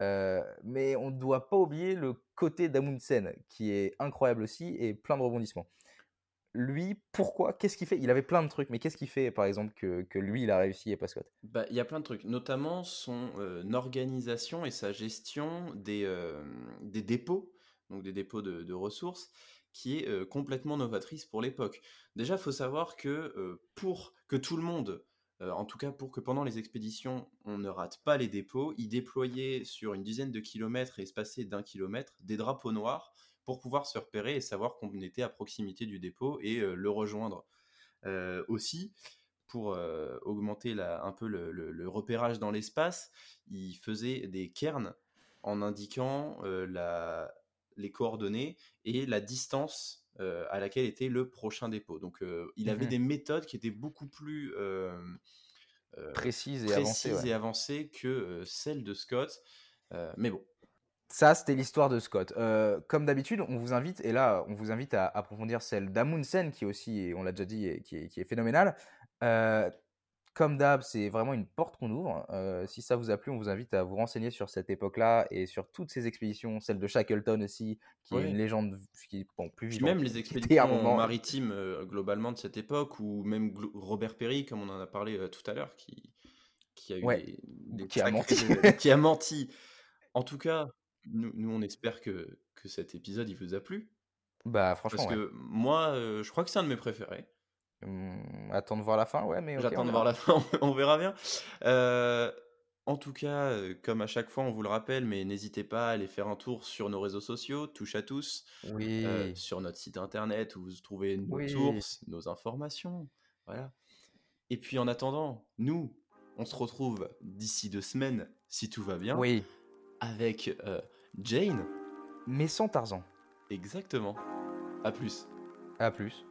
mais on ne doit pas oublier le côté d'Amundsen qui est incroyable aussi et plein de rebondissements. Lui, pourquoi? Qu'est-ce qu'il fait? Il avait plein de trucs, mais qu'est-ce qu'il fait, par exemple, que, lui, il a réussi et pas Scott? Bah, Il y a plein de trucs, notamment son organisation et sa gestion des dépôts donc des dépôts de, ressources, qui est euh, complètement novatrice pour l'époque. Déjà, il faut savoir que euh, pour que tout le monde, euh, en tout cas pour que pendant les expéditions, on ne rate pas les dépôts, ils déployaient sur une dizaine de kilomètres espacés d'un kilomètre des drapeaux noirs pour pouvoir se repérer et savoir qu'on était à proximité du dépôt et le rejoindre. aussi, pour augmenter un peu le, repérage dans l'espace, ils faisaient des cairns en indiquant la, les coordonnées et la distance euh, à laquelle était le prochain dépôt. Donc euh, il avait mmh des méthodes qui étaient beaucoup plus euh, précises, et, avancées, que celles de Scott. mais bon. Ça, c'était l'histoire de Scott. comme d'habitude, on vous invite, et là, on vous invite à approfondir celle d'Amundsen, qui aussi, on l'a déjà dit, qui est, qui est phénoménale. Comme d'hab, c'est vraiment une porte qu'on ouvre. Euh, si ça vous a plu, on vous invite à vous renseigner sur cette époque-là et sur toutes ces expéditions, celle de Shackleton aussi, qui est une légende qui bon, plus vivante. Même les expéditions maritimes euh, globalement de cette époque, ou même Robert Perry, comme on en a parlé euh, tout à l'heure, qui, qui a eu des, qui, a menti. qui a menti. En tout cas, nous, nous, on espère que, que cet épisode il vous a plu. Bah franchement. Parce que moi, je crois que c'est un de mes préférés. Mmh, attends de voir la fin, ouais, mais. J'attends de voir la fin, on verra bien. Euh, en tout cas, euh, comme à chaque fois, on vous le rappelle, mais n'hésitez pas à aller faire un tour sur nos réseaux sociaux, touche à tous, oui. Euh, sur notre site internet où vous trouvez nos sources, nos informations. Voilà. Et puis en attendant, nous, on se retrouve d'ici deux semaines, si tout va bien, oui. avec Jane. Mais sans Tarzan. Exactement. À plus. À plus.